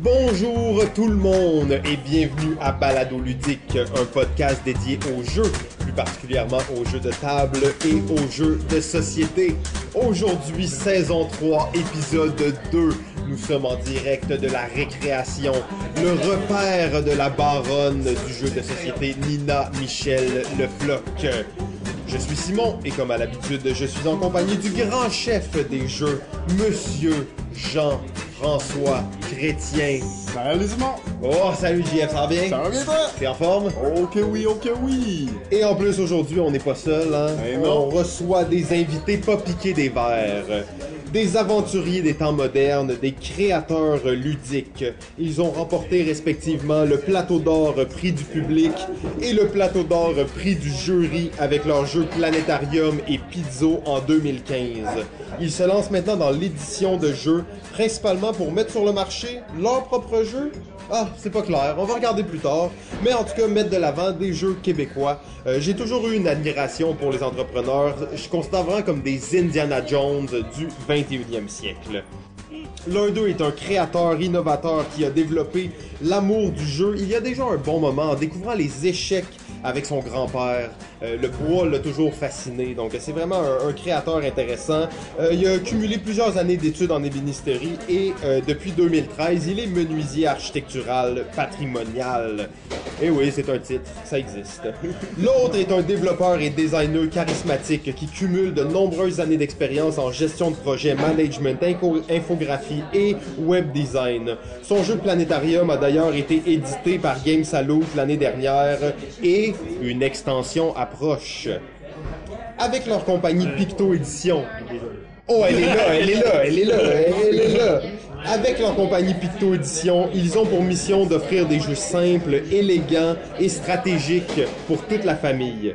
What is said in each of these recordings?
Bonjour tout le monde et bienvenue à Balado Ludique, un podcast dédié aux jeux, plus particulièrement aux jeux de table et aux jeux de société. Aujourd'hui, saison 3, épisode 2. Nous sommes en direct de la récréation, le repère de la baronne du jeu de société Nina Michel Le Floc. Je suis Simon et comme à l'habitude, je suis en compagnie du grand chef des jeux, Monsieur Jean-François Chrétien. Salut Simon! Oh, salut JF, ça va bien? Ça va bien toi? T'es en forme? Ok oui, ok oui! Et en plus, aujourd'hui, on n'est pas seul, hein? Eh. On reçoit des invités pas piqués des verres. Des aventuriers des temps modernes, des créateurs ludiques. Ils ont remporté respectivement le plateau d'or prix du public et le plateau d'or prix du jury avec leur jeu Planétarium et Pizzo en 2015. Ils se lancent maintenant dans l'édition de jeux, principalement pour mettre sur le marché leur propre jeu? Ah, c'est pas clair, on va regarder plus tard. Mais en tout cas, mettre de l'avant des jeux québécois. Euh, J'ai toujours eu une admiration pour les entrepreneurs. Je considère vraiment comme des Indiana Jones du 21e siècle. L'un d'eux est un créateur innovateur qui a développé l'amour du jeu il y a déjà un bon moment en découvrant les échecs avec son grand-père. Euh, le bois l'a toujours fasciné, donc c'est vraiment un, créateur intéressant. Euh, il a cumulé plusieurs années d'études en ébénisterie et euh, depuis 2013, il est menuisier architectural patrimonial. Et oui, c'est un titre, ça existe. L'autre est un développeur et designer charismatique qui cumule de nombreuses années d'expérience en gestion de projet, management, infographie et web design. Son jeu Planétarium a d'ailleurs été édité par Game Salute l'année dernière et une extension approche. Avec leur compagnie Picto Édition. Oh, elle est là, elle est là, elle est là, elle est là. Avec leur compagnie Picto Édition, ils ont pour mission d'offrir des jeux simples, élégants et stratégiques pour toute la famille.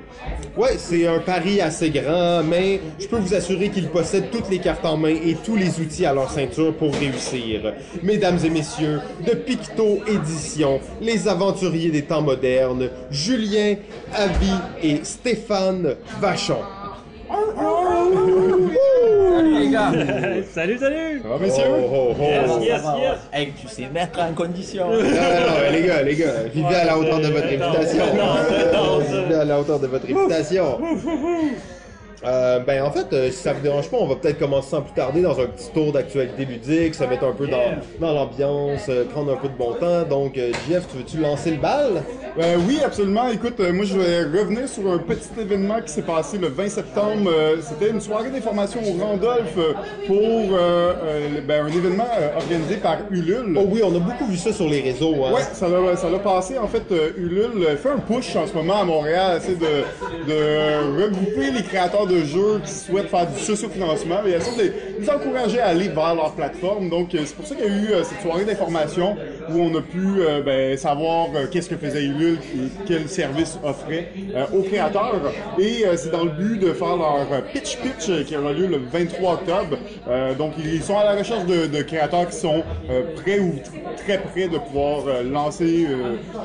Ouais, c'est un pari assez grand, mais je peux vous assurer qu'ils possèdent toutes les cartes en main et tous les outils à leur ceinture pour réussir. Mesdames et messieurs, de Picto Édition, les aventuriers des temps modernes, Julien Avi et Stéphane Vachon. Salut les gars salut, salut! Ça va messieurs? Oh, oh, oh. Yes, yes, Ça yes. Hey, tu sais mettre en condition. Non, non, non, les gars, les gars, vivez à la hauteur de votre réputation. ça. Vivez à la hauteur de votre réputation. Euh, ben en fait, euh, si ça vous dérange pas, on va peut-être commencer sans plus tarder dans un petit tour d'actualité ludique, se mettre un peu dans, dans l'ambiance, euh, prendre un peu de bon temps. Donc, euh, Jeff, tu veux-tu lancer le bal? Euh, oui, absolument. Écoute, euh, moi je vais revenir sur un petit événement qui s'est passé le 20 septembre. Euh, C'était une soirée d'information au Randolph euh, pour ben, un événement organisé par Ulule. Oh oui, on a beaucoup vu ça sur les réseaux. Hein. Ouais, ça l'a, ça l'a passé. En fait, Ulule fait un push en ce moment à Montréal, essaie de, de regrouper les créateurs de jeux qui souhaitent faire du sociofinancement et essaie de les encourager à aller vers leur plateforme. Donc, c'est pour ça qu'il y a eu cette soirée d'information où on a pu ben, savoir qu'est-ce que faisait Ulule quel service offrait euh, aux créateurs. Et euh, c'est dans le but de faire leur euh, pitch pitch qui aura lieu le 23 octobre. Donc, ils sont à la recherche de, créateurs qui sont prêts ou tr- très près de pouvoir lancer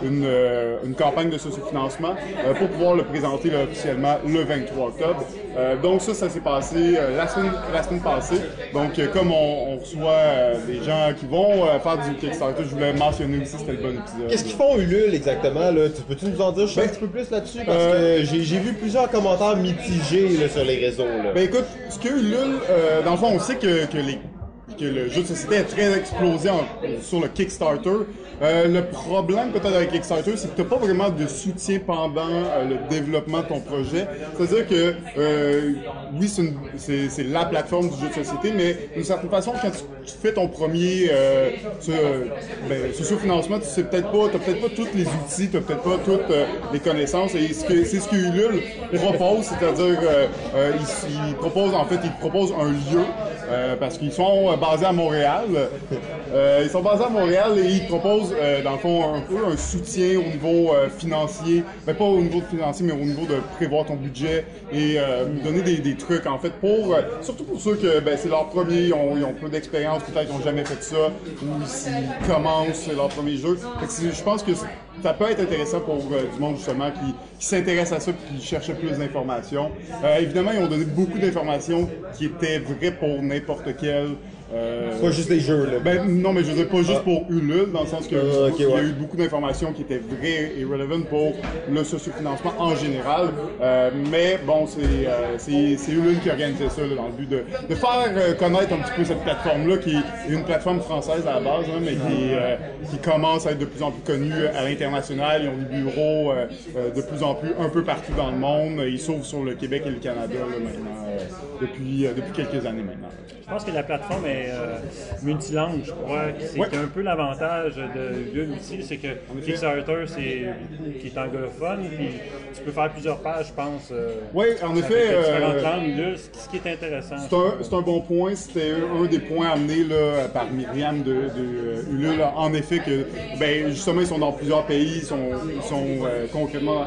une, campagne de sociofinancement pour pouvoir le présenter officiellement le 23 octobre. Donc ça, ça s'est passé la, semaine, la semaine passée. Donc comme on, reçoit des gens qui vont faire du Kickstarter, je voulais mentionner aussi, c'était le bon épisode. Qu'est-ce qu'ils font Ulule exactement? Là peux-tu nous en dire un petit peu plus là-dessus? parce Euh, que j'ai j'ai vu plusieurs commentaires mitigés là, sur les réseaux là. Ben écoute, ce que Ulule, euh, dans le fond, on sait que, que, les, le jeu de société est très explosé sur le Kickstarter. Euh, le problème peut-être avec Kickstarter, c'est que tu n'as pas vraiment de soutien pendant euh, le développement de ton projet. C'est-à-dire que, euh, oui, c'est la plateforme du jeu de société, mais d'une certaine façon, quand tu, fais ton premier ben, socio-financement, tu sais peut-être pas, peut-être pas tous les outils, t'as peut-être pas toutes les connaissances, et c'est ce que Ulule propose, c'est-à-dire, euh, euh, il, il propose, en fait, un lieu, parce qu'ils sont basés à Montréal. Euh, ils sont basés à Montréal et ils proposent, euh, dans le fond, un peu un soutien au niveau euh, financier. Ben, pas au niveau financier, mais au niveau de prévoir ton budget et donner des, trucs, en fait, pour, surtout pour ceux que ben, c'est leur premier, ils ont, ils ont peu d'expérience, peut-être ils n'ont jamais fait ça, ou s'ils commencent leur premier jeu. Je pense que ça peut être intéressant pour du monde justement qui, s'intéresse à ça et qui cherche plus d'informations. Évidemment, ils ont donné beaucoup d'informations qui étaient vraies pour n'importe quel Euh, Pas juste des jeux, là. Ben non, mais je veux dire pas juste Ah. pour Ulule, dans le sens que Ah, qu'il y a ouais. eu beaucoup d'informations qui étaient vraies et relevant pour le sociofinancement en général. Euh, mais bon, c'est euh, Ulule qui organisait ça là, dans le but de, de faire euh, connaître un petit peu cette plateforme-là, qui est une plateforme française à la base, hein, mais qui, euh, qui commence à être de plus en plus connue à l'international. Ils ont des bureaux de plus en plus un peu partout dans le monde. Ils s'ouvrent sur le Québec et le Canada là, maintenant, depuis, euh, depuis quelques années maintenant. Je pense que la plateforme est euh, multilangue, je crois. C'est Ouais. un peu l'avantage de Ulule aussi, c'est que Kickstarter, c'est qui est anglophone, puis tu peux faire plusieurs pages, je pense. euh, Oui, en effet. différentes langues, Ulule, ce qui est intéressant. C'est un, un bon point. C'était un des points amenés là, par Myriam de, de Ulule. En effet, que ben, justement, ils sont dans plusieurs pays, ils sont, ils sont euh, concrètement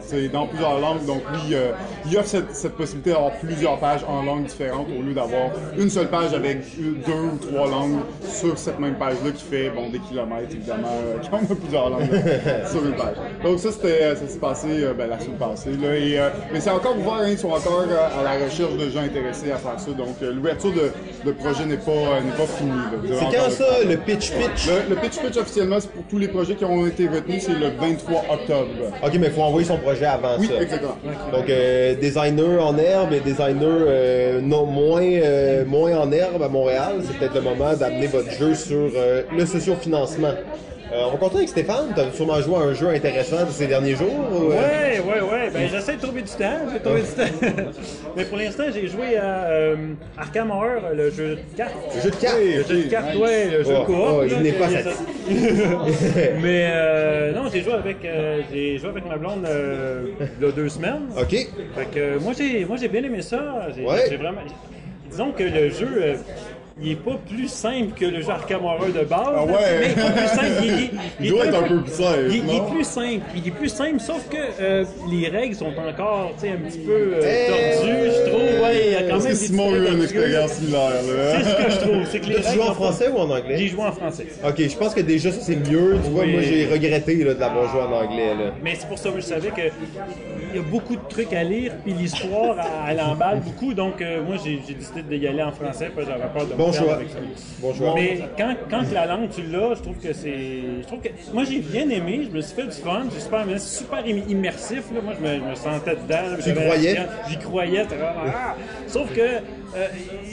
c'est dans plusieurs langues. Donc, lui, euh, il offre cette, cette possibilité d'avoir plusieurs pages en langues différentes au lieu d'avoir une seule page avec deux ou trois langues sur cette même page-là qui fait bon, des kilomètres, évidemment, euh, qui ont plusieurs langues là, sur une page. Donc, ça, c'était, ça s'est passé euh, ben, la semaine passée. Là, et, euh, mais c'est encore ouvert, hein, ils sont encore euh, à la recherche de gens intéressés à faire ça. Donc, euh, l'ouverture de, de projet n'est pas, euh, n'est pas finie. C'est quand ça, le pitch pitch? Le, le pitch pitch officiellement, c'est pour tous les projets qui ont été retenus, c'est le 23 octobre. Ok, mais il faut envoyer son projet avant Oui, ça. exactement. Donc, euh, designer en herbe et designer euh, non, moins, euh, moins en herbe à Montréal, c'est peut-être le moment d'amener votre jeu sur euh, le sociofinancement. Euh, on continue avec Stéphane, tu as sûrement joué à un jeu intéressant de ces derniers jours. ou, euh? Ouais, ouais, ouais. Ben, j'essaie de trouver du temps. J'ai trouvé du temps. Mais pour l'instant, j'ai joué à euh, Arkham Horror, le jeu de cartes. Le jeu de cartes. Le jeu de cartes, ouais, le jeu Oh, de coop. oh, il n'est pas satisfait. Mais euh, non, j'ai joué avec euh, j'ai joué avec ma blonde euh, il y a deux semaines. Ok. Fait que moi j'ai moi j'ai bien aimé ça. J'ai Ouais. vraiment disons que le jeu euh, il est pas plus simple que le jeu Arkham Horror de base. Ah ouais. Mais il est pas plus simple. Il, il- il Il doit est être un peu plus simple, Il, est plus simple. Il est plus simple, sauf que euh, les règles sont encore tu sais, un petit peu euh, Eh. tordues, je trouve. Ouais, il y a quand même que des Simon a eu une expérience similaire. C'est ce que je trouve. C'est que les Tu joues en français ou en anglais? J'ai joué en français. Ok, je pense que déjà ça c'est mieux. Tu vois, Oui. moi j'ai regretté là, de l'avoir joué en anglais. Là. Mais c'est pour ça que je savais que il y a beaucoup de trucs à lire, puis l'histoire, elle emballe beaucoup. Donc, euh, moi, j'ai décidé d'y aller en français, parce que j'avais peur de Bon perdre choix. avec ça. Bon choix. Mais quand, quand la langue, tu l'as, je trouve que c'est. Je trouve que. Moi, j'ai bien aimé, je me suis fait du fun, c'est super, mais c'est super im- immersif. Là. Moi, je me, je me sentais dedans. là, Tu j'avais- croyais? J'y croyais. ah! Sauf que euh,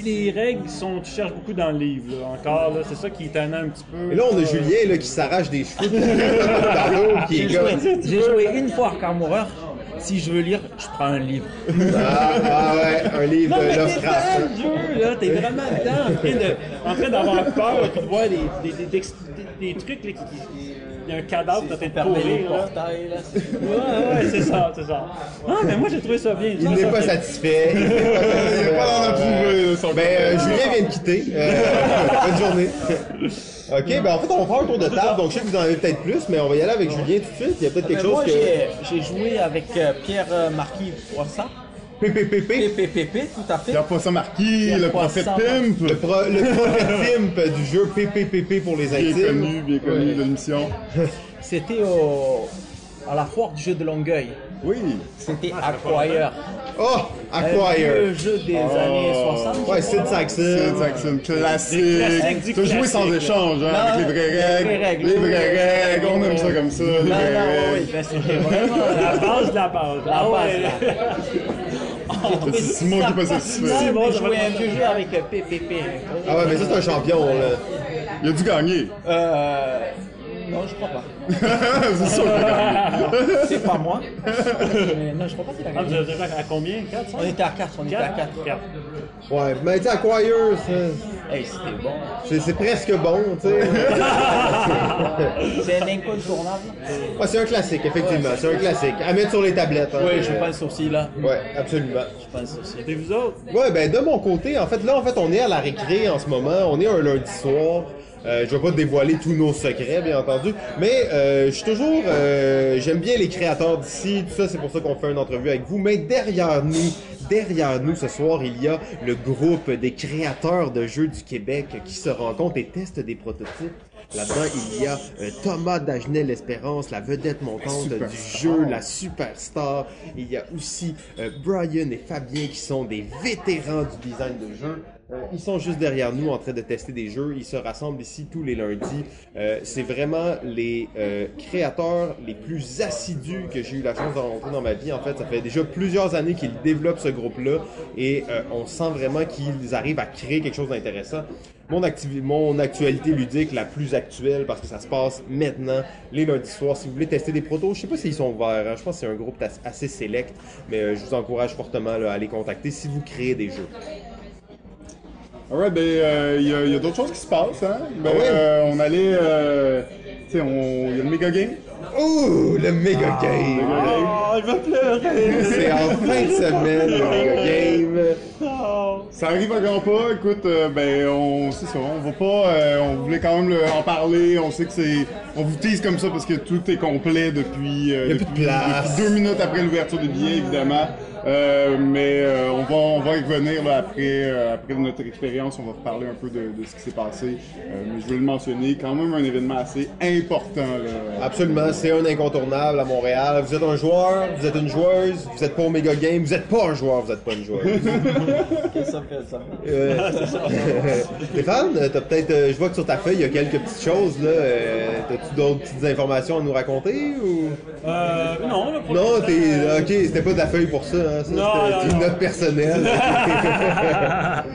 les règles sont. Tu cherches beaucoup dans le livre, là, encore. là. C'est ça qui est tannant un petit peu. Et là on a Julien là, qui s'arrache des cheveux. dans l'eau, qui est J'ai joué, une fois Horror. Si je veux lire, je prends un livre. Ah, ah ouais, un livre Non, de Lovecraft. jeu, là, t'es vraiment dedans, en train d'avoir peur, puis de voir des, des, des, des- trucs, là, qui, y a un cadavre les courir, là. portails, là. Ouais, ouais, c'est ça, c'est ça. Non, mais moi, j'ai trouvé ça bien. Il n'est pas satisfait. Il n'est pas dans son Ben, euh, Julien vient de quitter. Euh, bonne journée. Ok, ben en fait, on va faire un tour de table. Donc, je sais que vous en avez peut-être plus, mais on va y aller avec Julien tout de suite. Il y a peut-être quelque Mais chose moi, que. j'ai- j'ai joué avec euh, Pierre euh, Marquis Poisson. PPPP. PPPP, tout à fait. Il n'y a pas ça marqué, Il y a le prophète. Pimp. Le, pro, le prophète Pimp du jeu PPPP pour les Bien intimes. connu, bien connu de l'émission. C'était au- à la foire du jeu de Longueuil. Oui. C'était Acquire. Oh, Un Acquire. vieux jeu des années 60. Ouais, Sid. Saxon. C'est Jackson, classique. Tu as joué sans échange, hein, Non, avec les vraies les règles. Les vraies règles, on aime ça comme ça. les vraies non, règles. oui, ben, c'était vraiment La base de la base. La Ah base, là. C'est Simon qui être un vieux jeu avec euh, PPP. Ah ouais, mais ça, c'est un champion, là. Il a dû gagner. Euh, non, je crois pas. c'est sûr. C'est pas moi. Mais non, je crois pas qu'il a Ah, vous gagné. avez joué à combien? 4, 5 On était à 4, on était à 4. 4. Ouais, mais tu sais, Acquire, Hey, c'était bon. c'est c'est presque bon, tu sais. C'est un incontournable. Ouais, c'est un classique, effectivement. C'est un classique. À mettre sur les tablettes. hein. Oui, je pense aussi là. Ouais, absolument. Je pense aussi. Et vous autres? Ouais, ben de mon côté, en fait, là, en fait, on est à la récré en ce moment. On est un lundi soir. Euh, je vais pas dévoiler tous nos secrets, bien entendu, mais euh, je suis toujours, euh, j'aime bien les créateurs d'ici, tout ça, c'est pour ça qu'on fait une entrevue avec vous. Mais derrière nous, derrière nous ce soir, il y a le groupe des créateurs de jeux du Québec qui se rencontrent et testent des prototypes. Là-dedans, il y a euh, Thomas Dagenel-Espérance, la vedette montante du jeu, la superstar. Il y a aussi euh, Brian et Fabien qui sont des vétérans du design de jeu. Euh, ils sont juste derrière nous en train de tester des jeux. Ils se rassemblent ici tous les lundis. Euh, c'est vraiment les euh, créateurs les plus assidus que j'ai eu la chance de rencontrer dans ma vie. En fait, ça fait déjà plusieurs années qu'ils développent ce groupe-là et euh, on sent vraiment qu'ils arrivent à créer quelque chose d'intéressant. Mon, mon actualité ludique la plus actuelle parce que ça se passe maintenant, les lundis soirs. Si vous voulez tester des protos, je sais pas s'ils sont ouverts. hein. Je pense que c'est un groupe as- assez select, mais euh, je vous encourage fortement là, à les contacter si vous créez des jeux. Alright, ben, euh, il y a, d'autres choses qui se passent, hein. Ben, Ah ouais? euh, on allait, euh, tu sais, on, il y a le méga game. Ouh, le méga game! Méga game. Oh, il va pleurer! C'est en fin de semaine, le méga game. Ça arrive à grands pas. Écoute, euh, ben, on, c'est ça, on va pas, euh, on voulait quand même le- en parler. On sait que c'est, on vous tease comme ça parce que tout est complet depuis, euh, Il y a plus de depuis- place. depuis deux minutes après l'ouverture des billets, évidemment. Euh, mais euh, on va, on va y revenir là, après, euh, après notre expérience. On va reparler un peu de, de ce qui s'est passé. Euh, mais je veux le mentionner, quand même un événement assez important. Là. Absolument, c'est un incontournable à Montréal. Vous êtes un joueur, vous êtes une joueuse, vous êtes pas au méga game, vous êtes pas un joueur, vous êtes pas une joueuse. Ça fait, ça? Euh, Stéphane, euh, t'as peut-être, euh, je vois que sur ta feuille il y a quelques petites choses là. Euh, T'as-tu d'autres petites informations à nous raconter ou? Euh, non, là, pour Non, t'es, ok, c'était pas de la feuille pour ça. Hein, ça Non, c'était non, une non. note personnelle.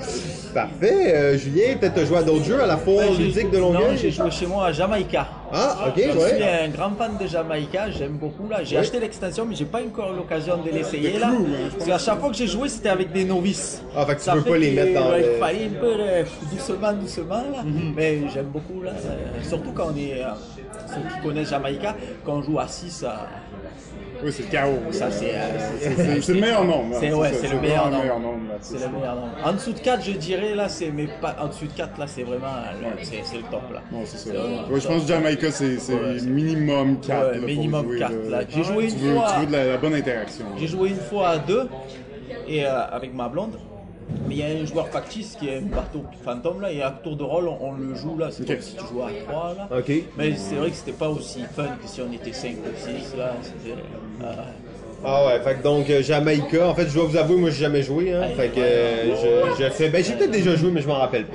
Parfait, euh, Julien, peut-être t'as joué à d'autres jeux à la Ouais, j'ai- ludique de Non, Longueuil? j'ai joué chez moi à Jamaïca. Ah, ok, Je suis ouais. un grand fan de Jamaïca, j'aime beaucoup là. J'ai Ouais. acheté l'extension, mais j'ai pas encore l'occasion de l'essayer Le là. clou, Parce qu'à chaque fois que j'ai joué, c'était avec des novices. Ah, fait que tu Ça peux pas les mettre dans ouais, le- Il fallait un peu euh, doucement, doucement là. Mais j'aime beaucoup là. euh, Surtout quand on est. euh, ceux qui connaissent Jamaïca, quand on joue à 6, ça, Oui, c'est le chaos. ça c'est. euh, C'est le meilleur nombre. C'est ouais, ça, c'est le meilleur le nombre. meilleur nombre. là, C'est le meilleur nombre. En dessous de 4, je dirais là, c'est mais pas en dessous de 4 là, c'est vraiment c'est c'est le top là. Non, c'est ça. C'est vraiment Ouais, je pense que Jamaica, c'est minimum 4. Ouais, minimum là. J'ai joué une fois- Tu veux de la, bonne interaction. J'ai joué une fois à deux et euh, avec ma blonde. Mais il y a un joueur factice qui est un bateau fantôme là et à tour de rôle on, on le joue là, c'est Ok. comme si tu jouais à 3 là. Ok. Mais c'est vrai que c'était pas aussi fun que si on était 5 ou 6 là. euh, Ah ouais, fait que donc euh, Jamaïca, en fait je dois vous avouer, moi j'ai jamais joué, hein. Fait que euh, je, je fais, ben j'ai peut-être déjà joué mais je m'en rappelle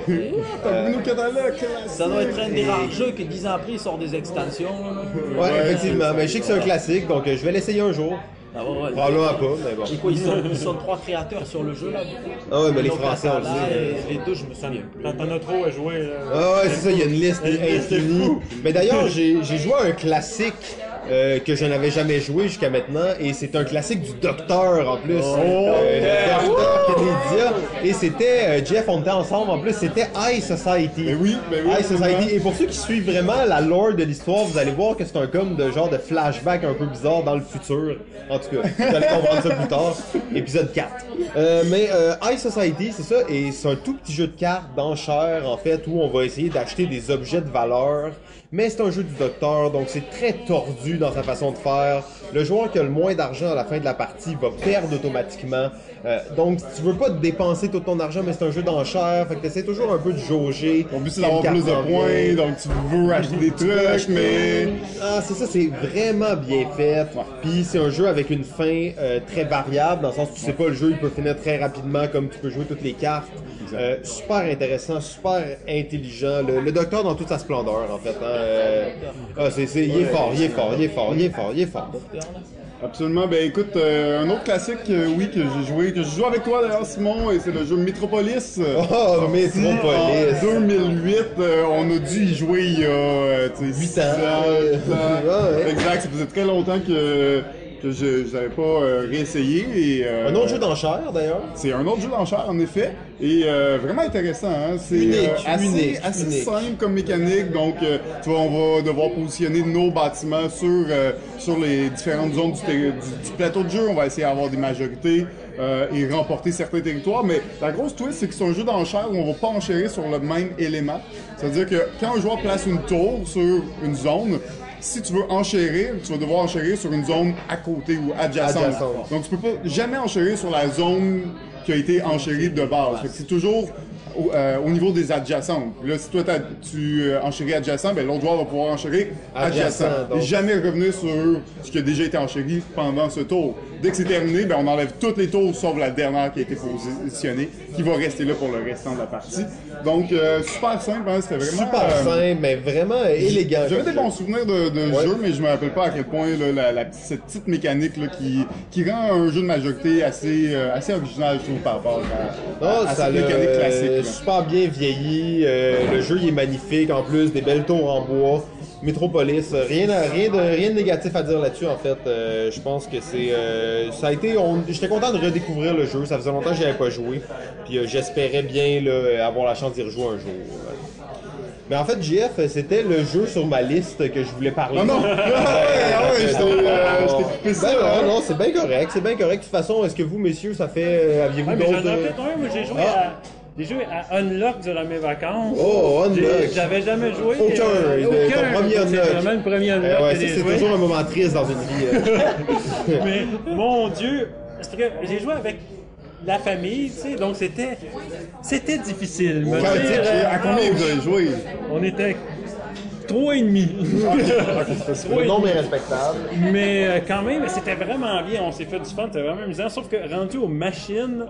catalogues, ça doit être un des Et- rares jeux que 10 ans après il sort des extensions. Ouais, Ouais, effectivement, mais je sais que c'est un classique, donc je vais l'essayer un jour. Ah ouais, ouais. Probablement pas, mais bon. Et quoi, ils sont, ils sont trois créateurs sur le jeu là. Ah ouais, mais les Donc, Français, on le là, sait. et Les deux, je me souviens plus. T'en as trop à jouer. là. Ah ouais, c'est ça, il y a une liste infinie. fou. Mais d'ailleurs, j'ai j'ai joué à un classique euh, que je n'avais jamais joué jusqu'à maintenant, et c'est un classique du Docteur en plus. Euh, le Docteur Canadien. Et c'était, euh, Jeff, on était ensemble en plus, c'était High Society. Ben oui, ben oui, High. Society. Et pour ceux qui suivent vraiment la lore de l'histoire, vous allez voir que c'est un comme de genre de flashback un peu bizarre dans le futur. En tout cas, vous allez comprendre ça plus tard. Épisode 4. Euh, mais euh, High Society, c'est ça, et c'est un tout petit jeu de cartes d'enchères en fait où on va essayer d'acheter des objets de valeur. Mais c'est un jeu du docteur, donc c'est très tordu dans sa façon de faire. Le joueur qui a le moins d'argent à la fin de la partie va perdre automatiquement. Euh, donc tu veux pas dépenser tout ton argent, mais c'est un jeu d'enchères, fait que t'essaies toujours un peu de jauger. Ton but, c'est d'avoir plus de points, donc tu veux acheter des trucs, mais. Ah, c'est ça, c'est vraiment bien fait. Puis c'est un jeu avec une fin euh, très variable, dans le sens où tu sais pas, le jeu il peut finir très rapidement, comme tu peux jouer toutes les cartes. Euh, super intéressant, super intelligent. Le, le docteur dans toute sa splendeur, en fait. hein. Euh, ah, c'est, c'est- il est fort, il est fort, il est fort, il est fort, il est fort. Absolument. Ben écoute, euh, un autre classique, euh, oui, que j'ai joué, que je joue avec toi d'ailleurs, Simon, et c'est le jeu Metropolis. Oh, Metropolis. En 2008, euh, on a dû y jouer il y a tu sais, Huit six ans. huit ans. Exact, ça faisait très longtemps que je n'avais pas euh, réessayé. Et, euh, Un autre jeu d'enchères, d'ailleurs. C'est un autre jeu d'enchères, en effet, et euh, vraiment intéressant. Hein? C'est Unique, euh, assez, unique, assez unique. simple comme mécanique. Donc, euh, tu vois, on va devoir positionner nos bâtiments sur, euh, sur les différentes zones du, du- du plateau de jeu. On va essayer d'avoir des majorités euh, et remporter certains territoires. Mais la grosse twist, c'est que c'est un jeu d'enchères où on va pas enchérir sur le même élément. C'est-à-dire que quand un joueur place une tour sur une zone, si tu veux enchérir, tu vas devoir enchérir sur une zone à côté ou adjacente. Adjacente. Donc, tu peux pas jamais enchérir sur la zone qui a été enchérie de base. C'est toujours au, euh, au niveau des adjacents. Là, si toi tu euh, enchéris adjacent, ben l'autre joueur va pouvoir enchérir Adjacent. Et jamais revenir sur ce qui a déjà été enchéri pendant ce tour. Dès que c'est terminé, ben on enlève toutes les tours sauf la dernière qui a été positionnée, qui va rester là pour le restant de la partie. Donc euh, super simple, hein, c'était vraiment Super euh, simple, mais vraiment élégant. j'avais des bons souvenirs de, de Ouais. jeu, mais je me rappelle pas à quel point là, la, la- cette petite mécanique là, qui, qui rend un jeu de majorité assez, euh, assez original, je trouve, par rapport à, à, à ça cette l'a mécanique classique. Super bien vieilli. euh, le jeu il est magnifique en plus, des belles tours en bois. Metropolis, euh, rien, rien, de, rien de négatif à dire là-dessus en fait. Euh, je pense que c'est. euh, ça a été. J'étais content de redécouvrir le jeu. Ça faisait longtemps que j'y avais pas joué. Puis euh, j'espérais bien là, avoir la chance d'y rejouer un jour. Mais en fait, JF, c'était le jeu sur ma liste que je voulais parler. Non, non! Ouais, ouais, je t'ai je t'ai coupé ça. Ben non, non, c'est bien correct, c'est bien correct. De toute façon, est-ce que vous, messieurs, ça fait. Aviez-vous Ouais, j'en ai peut-être un. Moi, j'ai joué Ah. à. J'ai joué à Unlock durant mes vacances. Oh, Unlock. J'avais jamais joué. Aucun, euh, le- aucun. ton premier C'est Unlock. vraiment le premier Unlock Eh ouais, ça, c'est toujours un moment triste dans une vie. euh. Mais mon Dieu, c'est que j'ai joué avec la famille, tu sais, donc c'était c'était difficile. Quand- dire, sais, euh, à combien vous avez joué? On était trois et demi. Le nombre est respectable. Mais euh, quand même, c'était vraiment bien. On s'est fait du fun, c'était vraiment amusant. Sauf que rendu aux machines,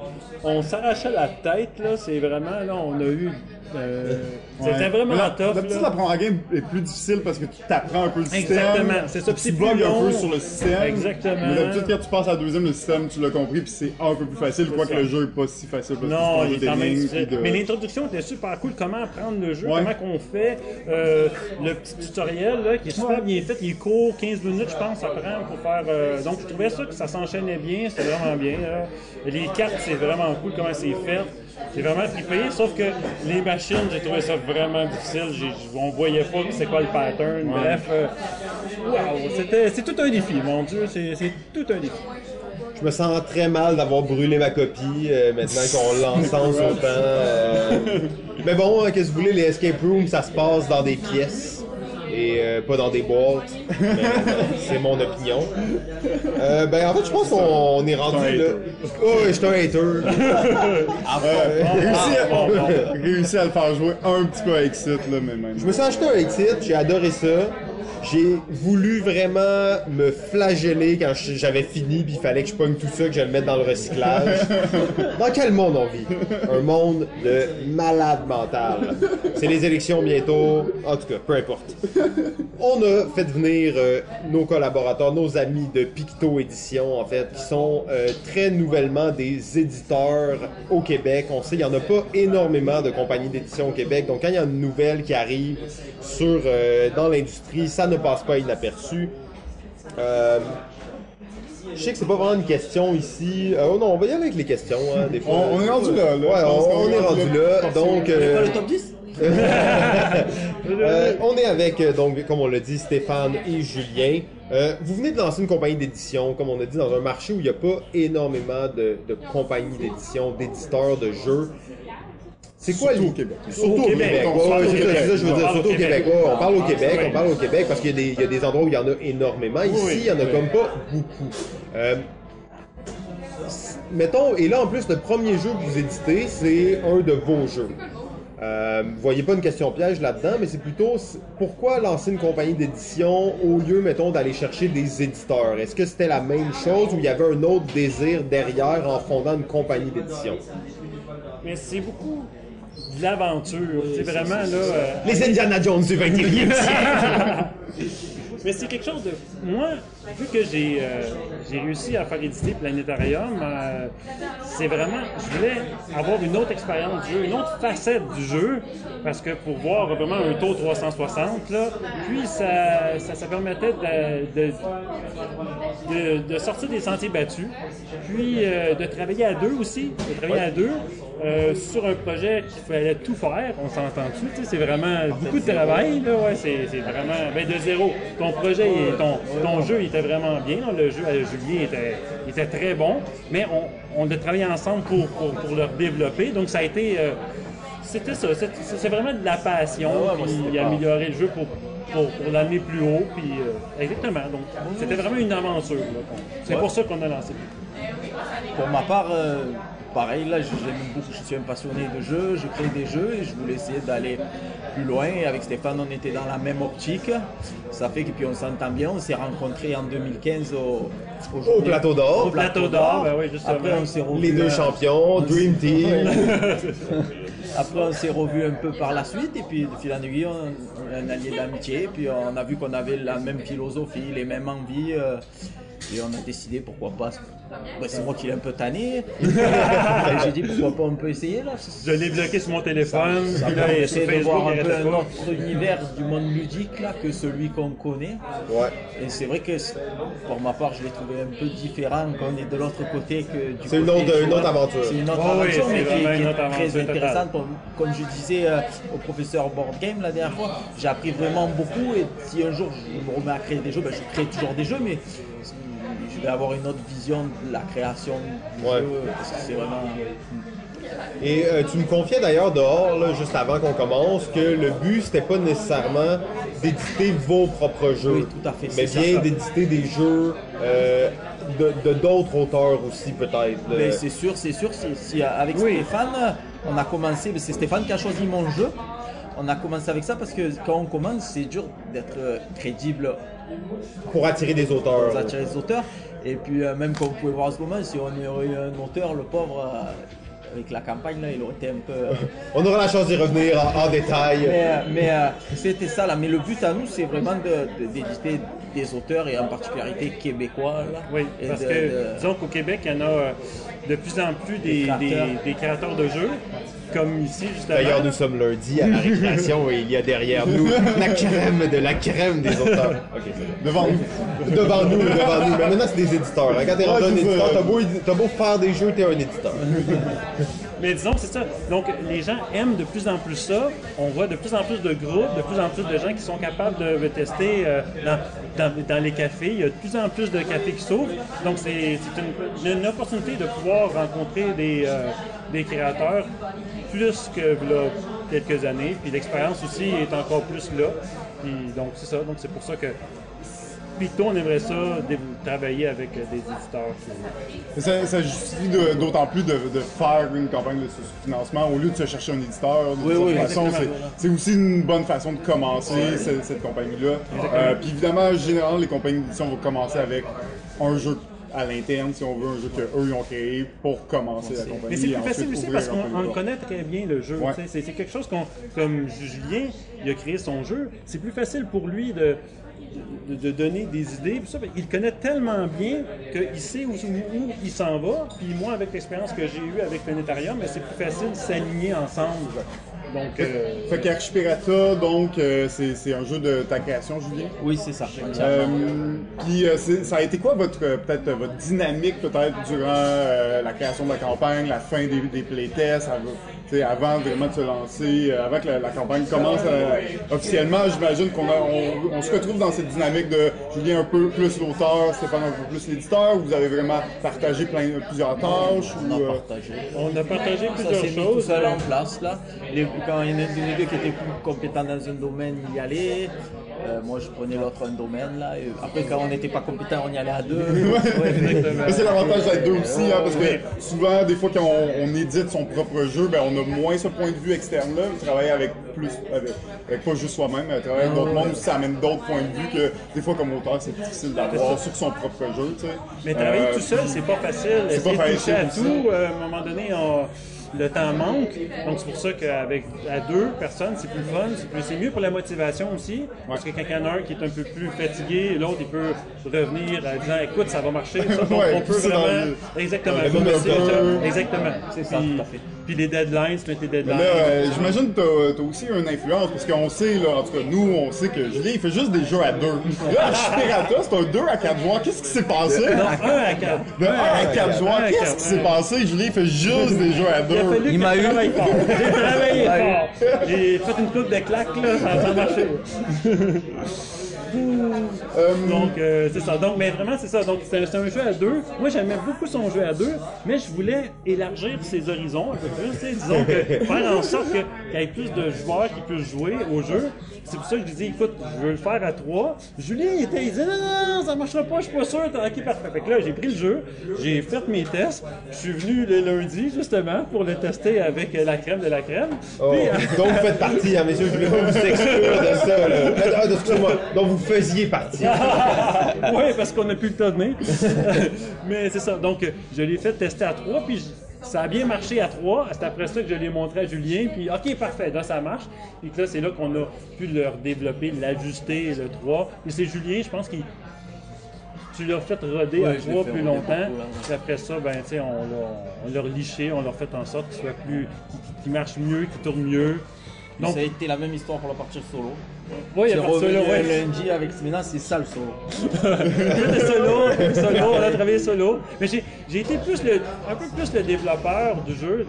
on s'arrachait la tête. Là, c'est vraiment là, on a eu. Euh, C'était Ouais. vraiment la, tough. La petite apprendre à game est plus difficile parce que tu t'apprends un peu le système. Exactement, c'est ça, Tu plus un peu sur le système. Exactement. Mais d'habitude, quand tu passes à la deuxième, le système, tu l'as compris, puis c'est un peu plus facile. Quoique le jeu est pas si facile parce Non, que il est quand des même de- Mais l'introduction était super cool. Comment apprendre le jeu, Ouais. comment qu'on fait. euh, le petit tutoriel là, qui est super bien fait. Il est court, 15 minutes, je pense, ça prend pour faire. euh, Donc, je trouvais ça que ça s'enchaînait bien. C'était vraiment bien. là. Les cartes, c'est vraiment cool comment c'est fait. C'est vraiment trippé, sauf que les machines, j'ai trouvé ça vraiment difficile. J'ai- on voyait pas c'est quoi le pattern. Bref, euh, wow, c'était, c'est tout un défi, mon Dieu, c'est, c'est tout un défi. Je me sens très mal d'avoir brûlé ma copie euh, maintenant qu'on l'encense autant. euh. Mais bon, qu'est-ce que vous voulez, les escape rooms, ça se passe dans des pièces et euh, pas dans des boîtes. C'est mon opinion. Euh, ben en fait, je pense qu'on on est rendu là. Oh, je suis un hater. Réussi, à, à le faire jouer un petit peu avec Exit, là, mais même. Je me suis acheté un Exit, j'ai adoré ça. J'ai voulu vraiment me flageller quand j'avais fini, puis il fallait que je pogne tout ça, que je le mette dans le recyclage. Dans quel monde on vit? Un monde de malade mental. C'est les élections bientôt. En tout cas, peu importe. On a fait venir euh, nos collaborateurs, nos amis de Picto Édition, en fait, qui sont euh, très nouvellement des éditeurs au Québec. On sait, il n'y en a pas énormément de compagnies d'édition au Québec. Donc, quand il y a une nouvelle qui arrive sur, euh, dans l'industrie, ça ne passe pas inaperçu. Euh, je sais que c'est pas vraiment une question ici. Euh, oh non, on va y aller avec les questions. Hein, des fois. On- on est rendu là. Ouais, on, on est est rendu là. là. Donc, euh, Pas le top 10 euh, on est avec, euh, donc, comme on l'a dit, Stéphane et Julien. Euh, vous venez de lancer une compagnie d'édition, comme on a dit, dans un marché où il n'y a pas énormément de, de compagnies d'édition, d'éditeurs de jeux. C'est quoi Surtout le- au Québec. Surtout au Québec. C'est ça, je veux On dire, parle surtout au Québec. On parle au Ah, Québec, on parle au Québec parce qu'il y, a des- endroits où il y en a énormément. Ici, il y en a comme pas beaucoup. Euh, mettons, et là en plus, le premier jeu que vous éditez, c'est un de vos jeux. Euh, vous voyez pas une question piège là-dedans, mais c'est plutôt pourquoi lancer une compagnie d'édition au lieu, mettons, d'aller chercher des éditeurs? Est-ce que c'était la même chose ou il y avait un autre désir derrière en fondant une compagnie d'édition? Mais c'est beaucoup de l'aventure. C'est vraiment là. euh, Les Indiana Jones du 21e siècle! Mais c'est quelque chose de. Moi, vu que j'ai euh, j'ai réussi à faire éditer Planétarium, euh, c'est vraiment. Je voulais avoir une autre expérience du jeu, une autre facette du jeu, parce que pour voir vraiment un taux 360, là, puis ça, ça, permettait de, de, sortir des sentiers battus, puis euh, de travailler à deux aussi, de travailler à deux. euh, sur un projet qu'il fallait tout faire, on s'entend-tu, tu sais, c'est vraiment beaucoup de travail, là, ouais, c'est vraiment, ben de zéro. Ton projet, ton, ton jeu, il était vraiment bien, le jeu Julien était, très bon, mais on, on a travaillé ensemble pour, pour, pour le développer, donc ça a été, euh, c'était ça, c'est vraiment de la passion, Ah ouais, puis améliorer le jeu pour, pour, pour l'amener plus haut, puis euh, exactement, donc c'était vraiment une aventure, c'est Ouais. pour ça qu'on a lancé. Pour ma part, euh, pareil, là, j'aime beaucoup, je suis un passionné de jeux, je crée des jeux et je voulais essayer d'aller plus loin. Et avec Stéphane, on était dans la même optique. Ça fait que puis on s'entend bien. On s'est rencontrés en 2015 au, Au plateau d'or. Au plateau d'or. ben oui, justement. Après, on s'est. Les deux euh, champions, Dream Team. Après, on s'est revus un peu par la suite, et puis de fil en aiguille, on, on est un allié d'amitié, puis on a vu qu'on avait la même philosophie, les mêmes envies, euh, et on a décidé pourquoi pas. bah, c'est moi qui l'ai un peu tanné. et j'ai dit pourquoi pas on peut essayer là. Je l'ai bloqué sur mon téléphone. Ça puis là, sur d'essayer de voir un peu un autre univers du monde ludique là que celui qu'on connaît. Ouais. Et c'est vrai que pour ma part, je l'ai trouvé un peu différent quand on est de l'autre côté que du C'est une côté autre- une joueur. autre aventure. C'est une autre Oh aventure, mais qui, est- qui très intéressante. Comme, comme je disais euh, au professeur Board Game la dernière fois, j'ai appris vraiment beaucoup. Et si un jour je me remets à créer des jeux, ben, je crée toujours des jeux, mais je vais avoir une autre vision de la création du Ouais. jeu parce que c'est vraiment. Et euh, tu me confiais d'ailleurs dehors, là, juste avant qu'on commence, que le but c'était pas nécessairement d'éditer vos propres jeux, Oui, tout à fait, mais bien d'éditer des jeux euh, de d'autres auteurs aussi peut-être. Mais c'est sûr, c'est sûr. Si, avec Oui. Stéphane, on a commencé. C'est Stéphane qui a choisi mon jeu. On a commencé avec ça parce que quand on commence, c'est dur d'être euh, crédible pour attirer des auteurs. aux attirer les auteurs. Et puis euh, même comme vous pouvez voir en ce moment, si on aurait eu un auteur, le pauvre, euh, avec la campagne là, il aurait été un peu. euh, On aura la chance d'y revenir en, en détail. mais mais, c'était ça là. Mais le but à nous, c'est vraiment de- de- d'éditer des auteurs et en particularité québécois. Là, Oui, Et parce de- que de- disons qu'au Québec, il y en a de plus en plus des, Des créateurs. des- des créateurs de jeux, comme ici justement. D'ailleurs, nous sommes lundi à la récréation et il y a derrière nous la crème de la crème des auteurs. Devant nous. Devant nous, devant nous. Mais maintenant, c'est des éditeurs. hein. Quand t'es rendu un éditeur, t'as beau, t'as beau faire des jeux, t'es un éditeur. Mais disons, c'est ça. Donc, les gens aiment de plus en plus ça. On voit de plus en plus de groupes, de plus en plus de gens qui sont capables de tester euh, dans, dans- dans les cafés. Il y a de plus en plus de cafés qui s'ouvrent. Donc, c'est c'est une, une opportunité de pouvoir rencontrer des, euh, des créateurs plus que là, quelques années. Puis l'expérience aussi est encore plus là. Puis, donc, c'est ça. Donc, c'est pour ça que Picto, on aimerait ça travailler avec euh, des éditeurs. Ça, ça justifie de- d'autant plus de, de faire une campagne de financement au lieu de se chercher un éditeur. De Oui, toute oui, façon, c'est, aussi une bonne façon de commencer cette, cette compagnie-là. Euh, puis évidemment, généralement, les compagnies d'édition vont commencer avec un jeu à l'interne, si on veut, un jeu qu'eux ils ont créé pour commencer la compagnie. Mais c'est plus facile aussi parce qu'on connaît très bien le jeu. Ouais. C'est quelque chose qu'on, comme Julien, il a créé son jeu, c'est plus facile pour lui de, de, de donner des idées. ça, ben, il connaît tellement bien qu'il sait où, où- il s'en va. Puis moi, avec l'expérience que j'ai eue avec Planétarium, ben, c'est plus facile de s'aligner ensemble. Donc, euh, Fait qu'Archipirata, donc, euh, c'est, un jeu de ta création, Julien? Oui, c'est ça. Euh, puis euh, c'est- ça a été quoi votre euh, peut-être euh, votre dynamique peut-être durant euh, la création de la campagne, la fin des, des playtests, avant, vraiment de se lancer, euh, avant que la, la campagne commence euh, officiellement, j'imagine qu'on a, on, on se retrouve dans cette dynamique de Julien un peu plus l'auteur, Stéphane un peu plus l'éditeur, ou vous avez vraiment partagé plein, plusieurs tâches On a ou, euh, partagé. on a partagé Ça plusieurs s'est mis tout choses. seul en place là. Les- quand il y en a un des deux qui était plus compétent dans un domaine, il y allait. Euh, moi je prenais l'autre un domaine là. Et après quand on n'était pas compétent, on y allait à deux. Ouais, c'est l'avantage d'être deux aussi, hein, parce que souvent, des fois, quand on, on édite son propre jeu, ben, on a moins ce point de vue externe-là. Travailler avec plus, avec, avec pas juste soi-même, mais travailler avec d'autres mondes, ça amène d'autres points de vue que des fois, comme auteur, c'est difficile d'avoir sur son propre jeu, tu sais. Mais travailler Euh, tout seul, c'est pas facile. c'est pas toucher à facile tout, euh, à un moment donné, on- le temps manque. Donc c'est pour ça qu'avec à deux personnes, c'est plus fun. C'est plus- C'est mieux pour la motivation aussi. Parce que quand il y en a un qui est un peu plus fatigué, l'autre il peut revenir en disant écoute, ça va marcher. Ça, donc Ouais, on peut vraiment. le- Exactement. Exactement. C'est ça, Puis- tout à fait. Puis les deadlines, mettre les Mais deadlines. là, euh, j'imagine que t'as t'as aussi une influence, parce qu'on sait, là, en tout cas, nous, on sait que Julien, il fait juste des jeux à deux. Là, Archipirata, c'est un 2 à 4 joueurs. Qu'est-ce qui s'est passé? Non, un à quatre. De 1 à 4 joueurs, à qu'est-ce qui s'est passé? Julien, il fait juste des jeux à Il a deux. fallu Il m'a eu. fort. J'ai travaillé fort. J'ai fait une coupe de claques, là, ça a marché. beaucoup. Donc, euh, c'est ça. Donc, mais vraiment, c'est ça. Donc, c'est un jeu à deux. Moi, j'aimais beaucoup son jeu à deux, mais je voulais élargir ses horizons un peu plus. tu sais. Disons que faire en sorte qu'il y ait plus de joueurs qui puissent jouer au jeu. C'est pour ça que je disais, écoute, je veux le faire à trois. Julien, il, était, il disait, non, non, non, ça marchera pas, je suis pas sûr. Ok, parfait. Fait que là, j'ai pris le jeu, j'ai fait mes tests. Je suis venu le lundi, justement, pour le tester avec la crème de la crème. Oh, Puis, euh, donc vous faites partie, hein, messieurs, je voulais pas vous exclure de ça. Là. Ah, excusez-moi, donc vous faisiez partie. oui, parce qu'on n'a plus le temps de venir. Mais c'est ça. Donc, je l'ai fait tester à trois, puis ça a bien marché à trois. C'est après ça que je l'ai montré à Julien, puis OK, parfait, là, ça marche. Puis que là, c'est là qu'on a pu leur développer, l'ajuster, le 3. Et c'est Julien, je pense qu'il. Tu l'as fait roder Ouais, à trois plus longtemps. Puis après ça, ben, on l'a reliché, on l'a fait en sorte qu'il soit plus. qu'il- qu'il marche mieux, qu'il tourne mieux. Donc, ça a été la même histoire pour la partie solo. ouais, il y a revenu solo, ouais. le lundi avec Smina, c'est ça le solo. J'étais solo, solo, on a travaillé solo. Mais j'ai j'ai été plus le, un peu plus le développeur du jeu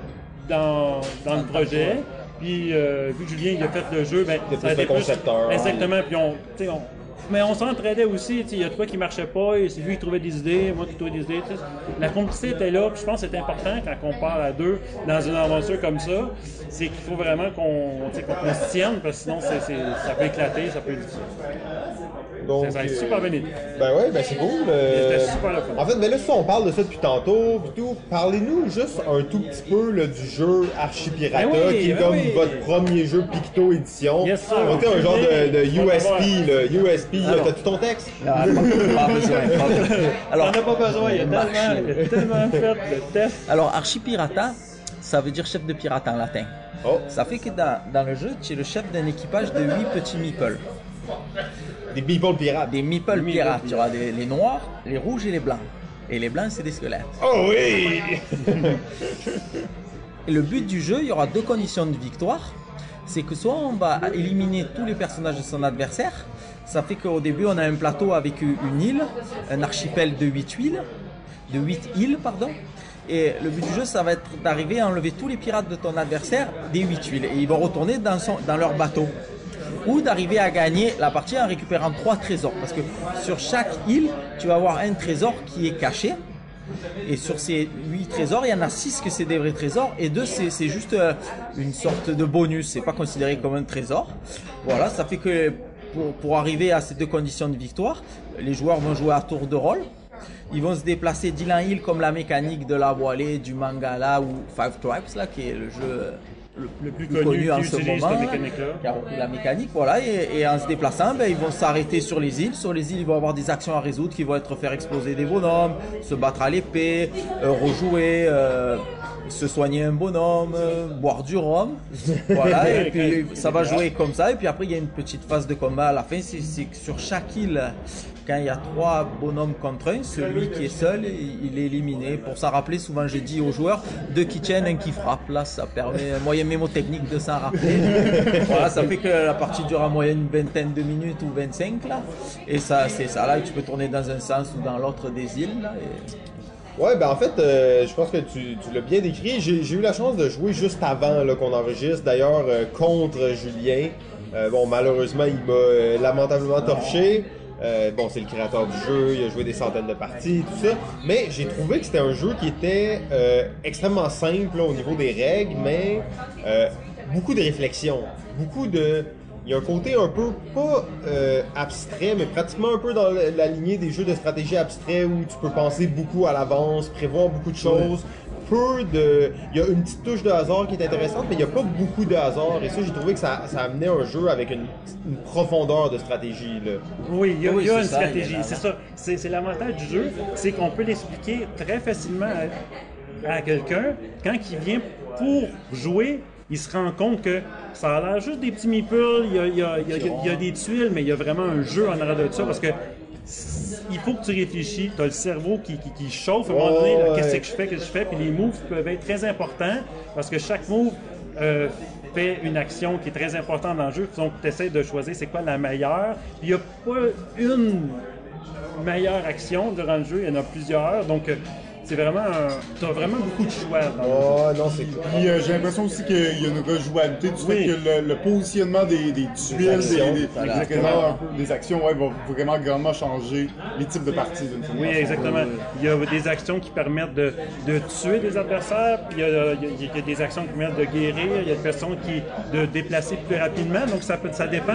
dans, dans le projet. Puis euh, vu que Julien il a fait le jeu, ben, T'es ça a plus été le concepteur. Exactement. Puis on, tu sais, on- mais on s'entraidait aussi. Il y a toi qui marchait pas, et c'est lui qui trouvait des idées, moi qui trouvais des idées. tu sais. La complicité était là. Puis je pense que c'est important quand on part à deux dans une aventure comme ça. C'est qu'il faut vraiment qu'on qu'on se tienne, parce que sinon ça peut éclater, ça peut être difficile. Donc, Ça a été euh, super bien été. Ben ouais, ben c'est cool. euh, super le. En fait, mais là, si on parle de ça depuis tantôt, tout, parlez-nous juste un tout petit peu là, du jeu Archipirata, Ben oui, qui est ben comme oui. votre premier jeu Picto édition. Yes, un genre de, de USP, là. USP, là. Alors. t'as-tu ton texte? Ah, pas, besoin, pas besoin. On Alors, n'a pas besoin, il y a tellement, il y a tellement fait de tests. alors Archipirata, ça veut dire chef de pirate en latin. Oh, Ça fait que dans, dans le jeu, tu es le chef d'un équipage de 8 petits meeples. des people pirates. Des meeples pirates. Tu auras des- les noirs, les rouges et les blancs. Et les blancs, c'est des squelettes. Oh oui! Et le but du jeu, il y aura deux conditions de victoire. C'est que soit on va éliminer tous les personnages de son adversaire. Ça fait qu'au début, on a un plateau avec une île, un archipel de 8 îles, de 8 îles, pardon. Et le but du jeu, ça va être d'arriver à enlever tous les pirates de ton adversaire des 8 îles. Et ils vont retourner dans, dans leur bateau. Ou d'arriver à gagner la partie en récupérant trois trésors. Parce que sur chaque île, tu vas avoir un trésor qui est caché. Et sur ces 8 trésors, il y en a 6 que c'est des vrais trésors et 2 c'est c'est juste euh, une sorte de bonus, c'est pas considéré comme un trésor. Voilà, ça fait que pour, pour arriver à ces deux conditions de victoire, les joueurs vont jouer à tour de rôle. Ils vont se déplacer d'île en île comme la mécanique de la voilée, du Mangala ou Five Tribes là, qui est le jeu le, Le plus plus connu, en ce moment, qui a repris la mécanique, voilà, et, et en se déplaçant, ben, ils vont s'arrêter sur les îles. Sur les îles, ils vont avoir des actions à résoudre qui vont être faire exploser des bonhommes, se battre à l'épée, euh, rejouer, euh, se soigner un bonhomme, euh, boire du rhum, voilà, et puis ça va jouer comme ça. Et puis après, il y a une petite phase de combat à la fin. C'est c'est que sur chaque île, quand il y a trois bonhommes contre un, celui qui est seul, il est éliminé. Pour s'en rappeler, souvent j'ai dit aux joueurs, deux qui tiennent, un qui frappe. Là, ça permet un moyen mémotechnique de s'en rappeler. voilà, ça fait que la partie dure en moyenne une vingtaine de minutes ou 25 là. Et ça, c'est ça là, et tu peux tourner dans un sens ou dans l'autre des îles là. et- Ouais, ben en fait, euh, je pense que tu, tu l'as bien décrit. J'ai eu la chance de jouer juste avant qu'on enregistre, d'ailleurs, euh, contre Julien. Euh, bon, malheureusement, il m'a lamentablement torché. Euh, bon, c'est le créateur du jeu, il a joué des centaines de parties, tout ça. Mais j'ai trouvé que c'était un jeu qui était euh, extrêmement simple là, au niveau des règles, mais euh, beaucoup de réflexion, beaucoup de... Il y a un côté un peu, pas euh, abstrait, mais pratiquement un peu dans la, la lignée des jeux de stratégie abstrait où tu peux penser beaucoup à l'avance, prévoir beaucoup de choses. Peu de. Il y a une petite touche de hasard qui est intéressante, mais il n'y a pas beaucoup de hasard. Et ça, j'ai trouvé que ça, ça amenait un jeu avec une, une profondeur de stratégie. Là. Oui, il y a, Oui, il y a c'est une ça, stratégie. C'est ça. C'est c'est l'avantage du jeu, c'est qu'on peut l'expliquer très facilement à, à quelqu'un. Quand il vient pour jouer, il se rend compte que ça a l'air juste des petits meeples, il y a, il y a- il y a- il y a des tuiles, mais il y a vraiment un jeu en arrière de ça parce que il faut que tu réfléchis, tu as le cerveau qui, qui, qui chauffe. À un moment donné, Ouais. qu'est-ce que je fais, qu'est-ce que je fais, puis les moves peuvent être très importants parce que chaque move euh, fait une action qui est très importante dans le jeu, donc tu essaies de choisir c'est quoi la meilleure. Il n'y a pas une meilleure action durant le jeu, il y en a plusieurs, donc euh, c'est vraiment un, t'as vraiment beaucoup de choix. Dans le. Oh non, c'est. Puis euh, j'ai l'impression aussi qu'il y a une rejouabilité du Oui. fait que le, le positionnement des, des tuiles, actions, des, des, voilà. vraiment un peu des actions, ouais, va vraiment grandement changer les types de parties d'une Oui, façon. exactement. Il y a des actions qui permettent de, de tuer des adversaires, puis il y, a, il y a- il y a des actions qui permettent de guérir, il y a des personnes qui de déplacer plus rapidement, donc ça, peut, ça dépend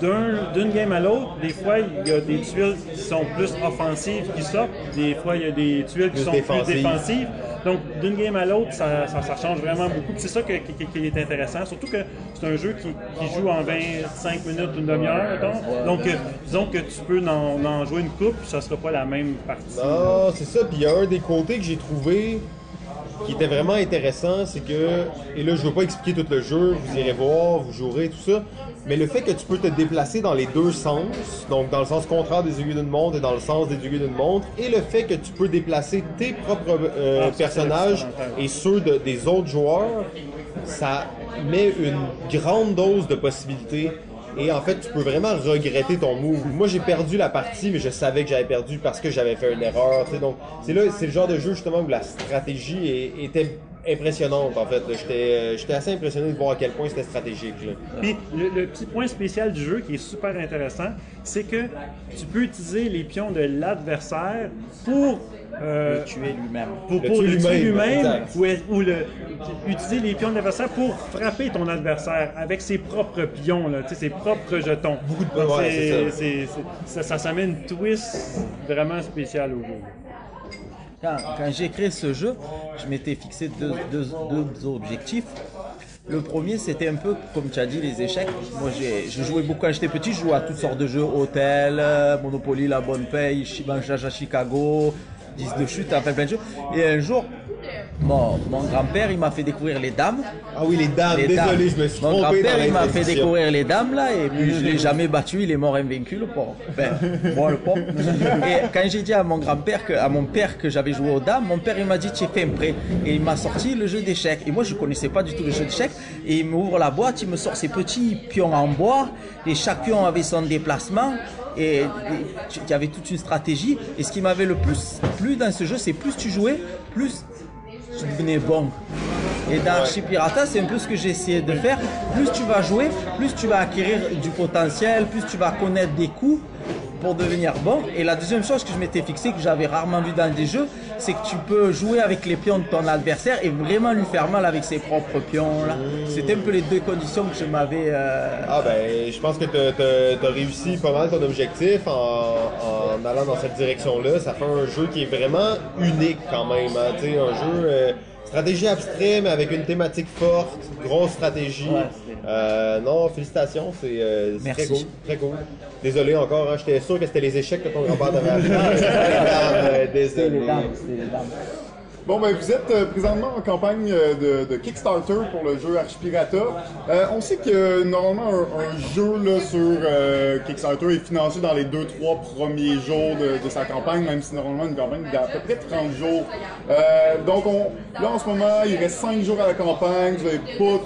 d'un- d'une game à l'autre. Des fois, il y a des tuiles qui sont plus offensives qui sortent, des fois, il y a des tuiles qui Plus sont plus défensives. Donc, d'une game à l'autre, ça, ça, ça change vraiment beaucoup. C'est ça que- qui, qui est intéressant, surtout que c'est un jeu qui, qui joue en 25 minutes, une demi-heure. Donc, euh, disons que tu peux en, en jouer une coupe, puis ça sera pas la même partie. Non, c'est ça. Puis il y a un des côtés que j'ai trouvé qui était vraiment intéressant, c'est que, et là je veux pas expliquer tout le jeu, vous irez voir, vous jouerez, tout ça, mais le fait que tu peux te déplacer dans les deux sens, donc dans le sens contraire des aiguilles d'une montre et dans le sens des aiguilles d'une montre, et le fait que tu peux déplacer tes propres euh, Ah, personnages et ceux de- des autres joueurs, ça met une grande dose de possibilités. Et en fait, tu peux vraiment regretter ton move. Moi, j'ai perdu la partie, mais je savais que j'avais perdu parce que j'avais fait une erreur. tu sais. Donc, c'est le genre de jeu justement où la stratégie est- était impressionnante. En fait, j'étais, euh, j'étais assez impressionné de voir à quel point c'était stratégique. là. Puis le, le petit point spécial du jeu qui est super intéressant, c'est que tu peux utiliser les pions de l'adversaire pour euh, tuer lui-même. pour, Le pour tuer le tuer lui-même, ou, ou le, utiliser les pions de l'adversaire pour frapper ton adversaire avec ses propres pions, là, ses propres jetons. Beaucoup de- ouais, ça, ça, ça met une twist vraiment spéciale au jeu. Quand, j'ai créé ce jeu, je m'étais fixé deux, objectifs. Le premier, c'était un peu, comme tu as dit, les échecs. Moi, je jouais beaucoup quand j'étais petit, je jouais à toutes sortes de jeux, Hôtel, euh, Monopoly, La Bonne Paye, Shibanjaja Chicago, 10 de chute, enfin plein de jeux. Et un jour, mon, mon grand-père, il m'a fait découvrir les dames. Ah oui, les dames, Les désolé, dames. je me suis Mon grand-père, il m'a fait découvrir les dames là, et puis je l'ai jamais battu, il est mort invaincu le pauvre. Ben, moi le pauvre. Et quand j'ai dit à mon grand-père, que, à mon père que j'avais joué aux dames, mon père il m'a dit tu es fait un prêt. Et il m'a sorti le jeu d'échecs. Et moi je connaissais pas du tout le jeu d'échecs. Et il m'ouvre la boîte, il me sort ces petits pions en bois, et chaque pion avait son déplacement. Et et il y avait toute une stratégie. Et ce qui m'avait le plus plu dans ce jeu, c'est plus tu jouais, plus tu devenais bon. Et dans Archipirata, c'est un peu ce que j'ai essayé de faire. Plus tu vas jouer, plus tu vas acquérir du potentiel, plus tu vas connaître des coups pour devenir bon. Et la deuxième chose que je m'étais fixé, que j'avais rarement vu dans des jeux, c'est que tu peux jouer avec les pions de ton adversaire et vraiment lui faire mal avec ses propres pions. là. C'était un peu les deux conditions que je m'avais... euh, Ah ben, je pense que t'as as, réussi pas mal ton objectif en, en allant dans cette direction-là. Ça fait un jeu qui est vraiment unique quand même. hein. Tu sais, un jeu euh, stratégie abstrait mais avec une thématique forte, grosse stratégie. Euh, non, félicitations, c'est euh, c'est très Merci. cool, très cool. Désolé encore, hein, j'étais sûr que c'était les échecs que ton grand-père t'avait appris. Euh, C'était Désolé. les dames, les dames. Bon, ben, vous êtes euh, présentement en campagne euh, de, Kickstarter pour le jeu Archipirata. Euh, on sait que normalement un, jeu là, sur euh, Kickstarter est financé dans les 2-3 premiers jours de, sa campagne, même si normalement une campagne d'à peu près 30 jours. Donc on, là en ce moment, il reste 5 jours à la campagne, vous n'êtes pas,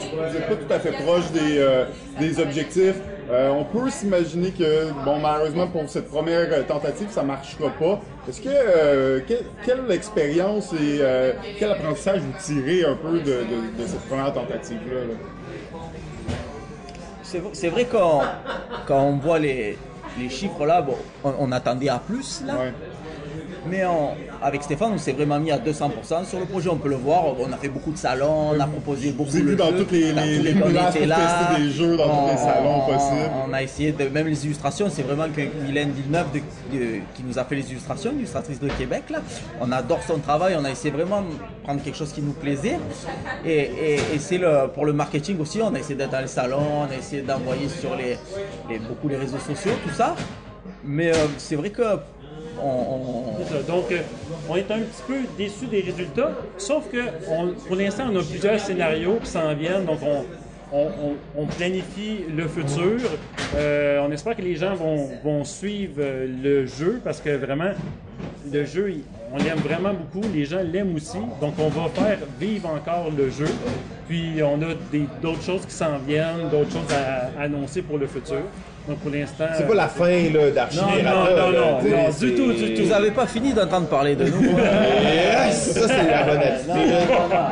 pas tout à fait proche des, des objectifs. Euh, on peut s'imaginer que, bon, malheureusement pour cette première euh, tentative, ça marchera pas. Est-ce que, euh, que- quelle expérience et euh, quel apprentissage vous tirez un peu de, de- de cette première tentative-là? là? C'est vrai qu'on quand on voit les, les chiffres là, bon, on, on attendait à plus là. Ouais. Mais on- avec Stéphane, on s'est vraiment mis à 200% sur le projet. On peut le voir. On a fait beaucoup de salons, on a proposé beaucoup de vu dans jeux. toutes les- Dans les- tous les on places tester des jeux dans tous les salons on- possibles. On a essayé de même les illustrations. C'est vraiment que Mylène Villeneuve de- de- qui nous a fait les illustrations, illustratrice de Québec là. On adore son travail. On a essayé vraiment de prendre quelque chose qui nous plaisait. Et, et- et c'est le pour le marketing aussi. On a essayé d'être dans les salons, on a essayé d'envoyer sur les, les- beaucoup les réseaux sociaux, tout ça. Mais euh, c'est vrai que Donc, euh, on est un petit peu déçus des résultats, sauf que pour l'instant, on a plusieurs scénarios qui s'en viennent, donc on, planifie le futur. Euh, on espère que les gens vont, vont suivre euh, le jeu parce que vraiment, le jeu, on l'aime vraiment beaucoup, les gens l'aiment aussi, donc on va faire vivre encore le jeu. Puis on a d'autres choses qui s'en viennent, d'autres choses à annoncer pour le futur. Donc pour l'instant. C'est pas la fin là. Non, non, là, non, sais, non, du tout, du tout. Vous n'avez pas fini d'entendre parler de nous. Yes, ça c'est la bonne attitude. Non, non, non.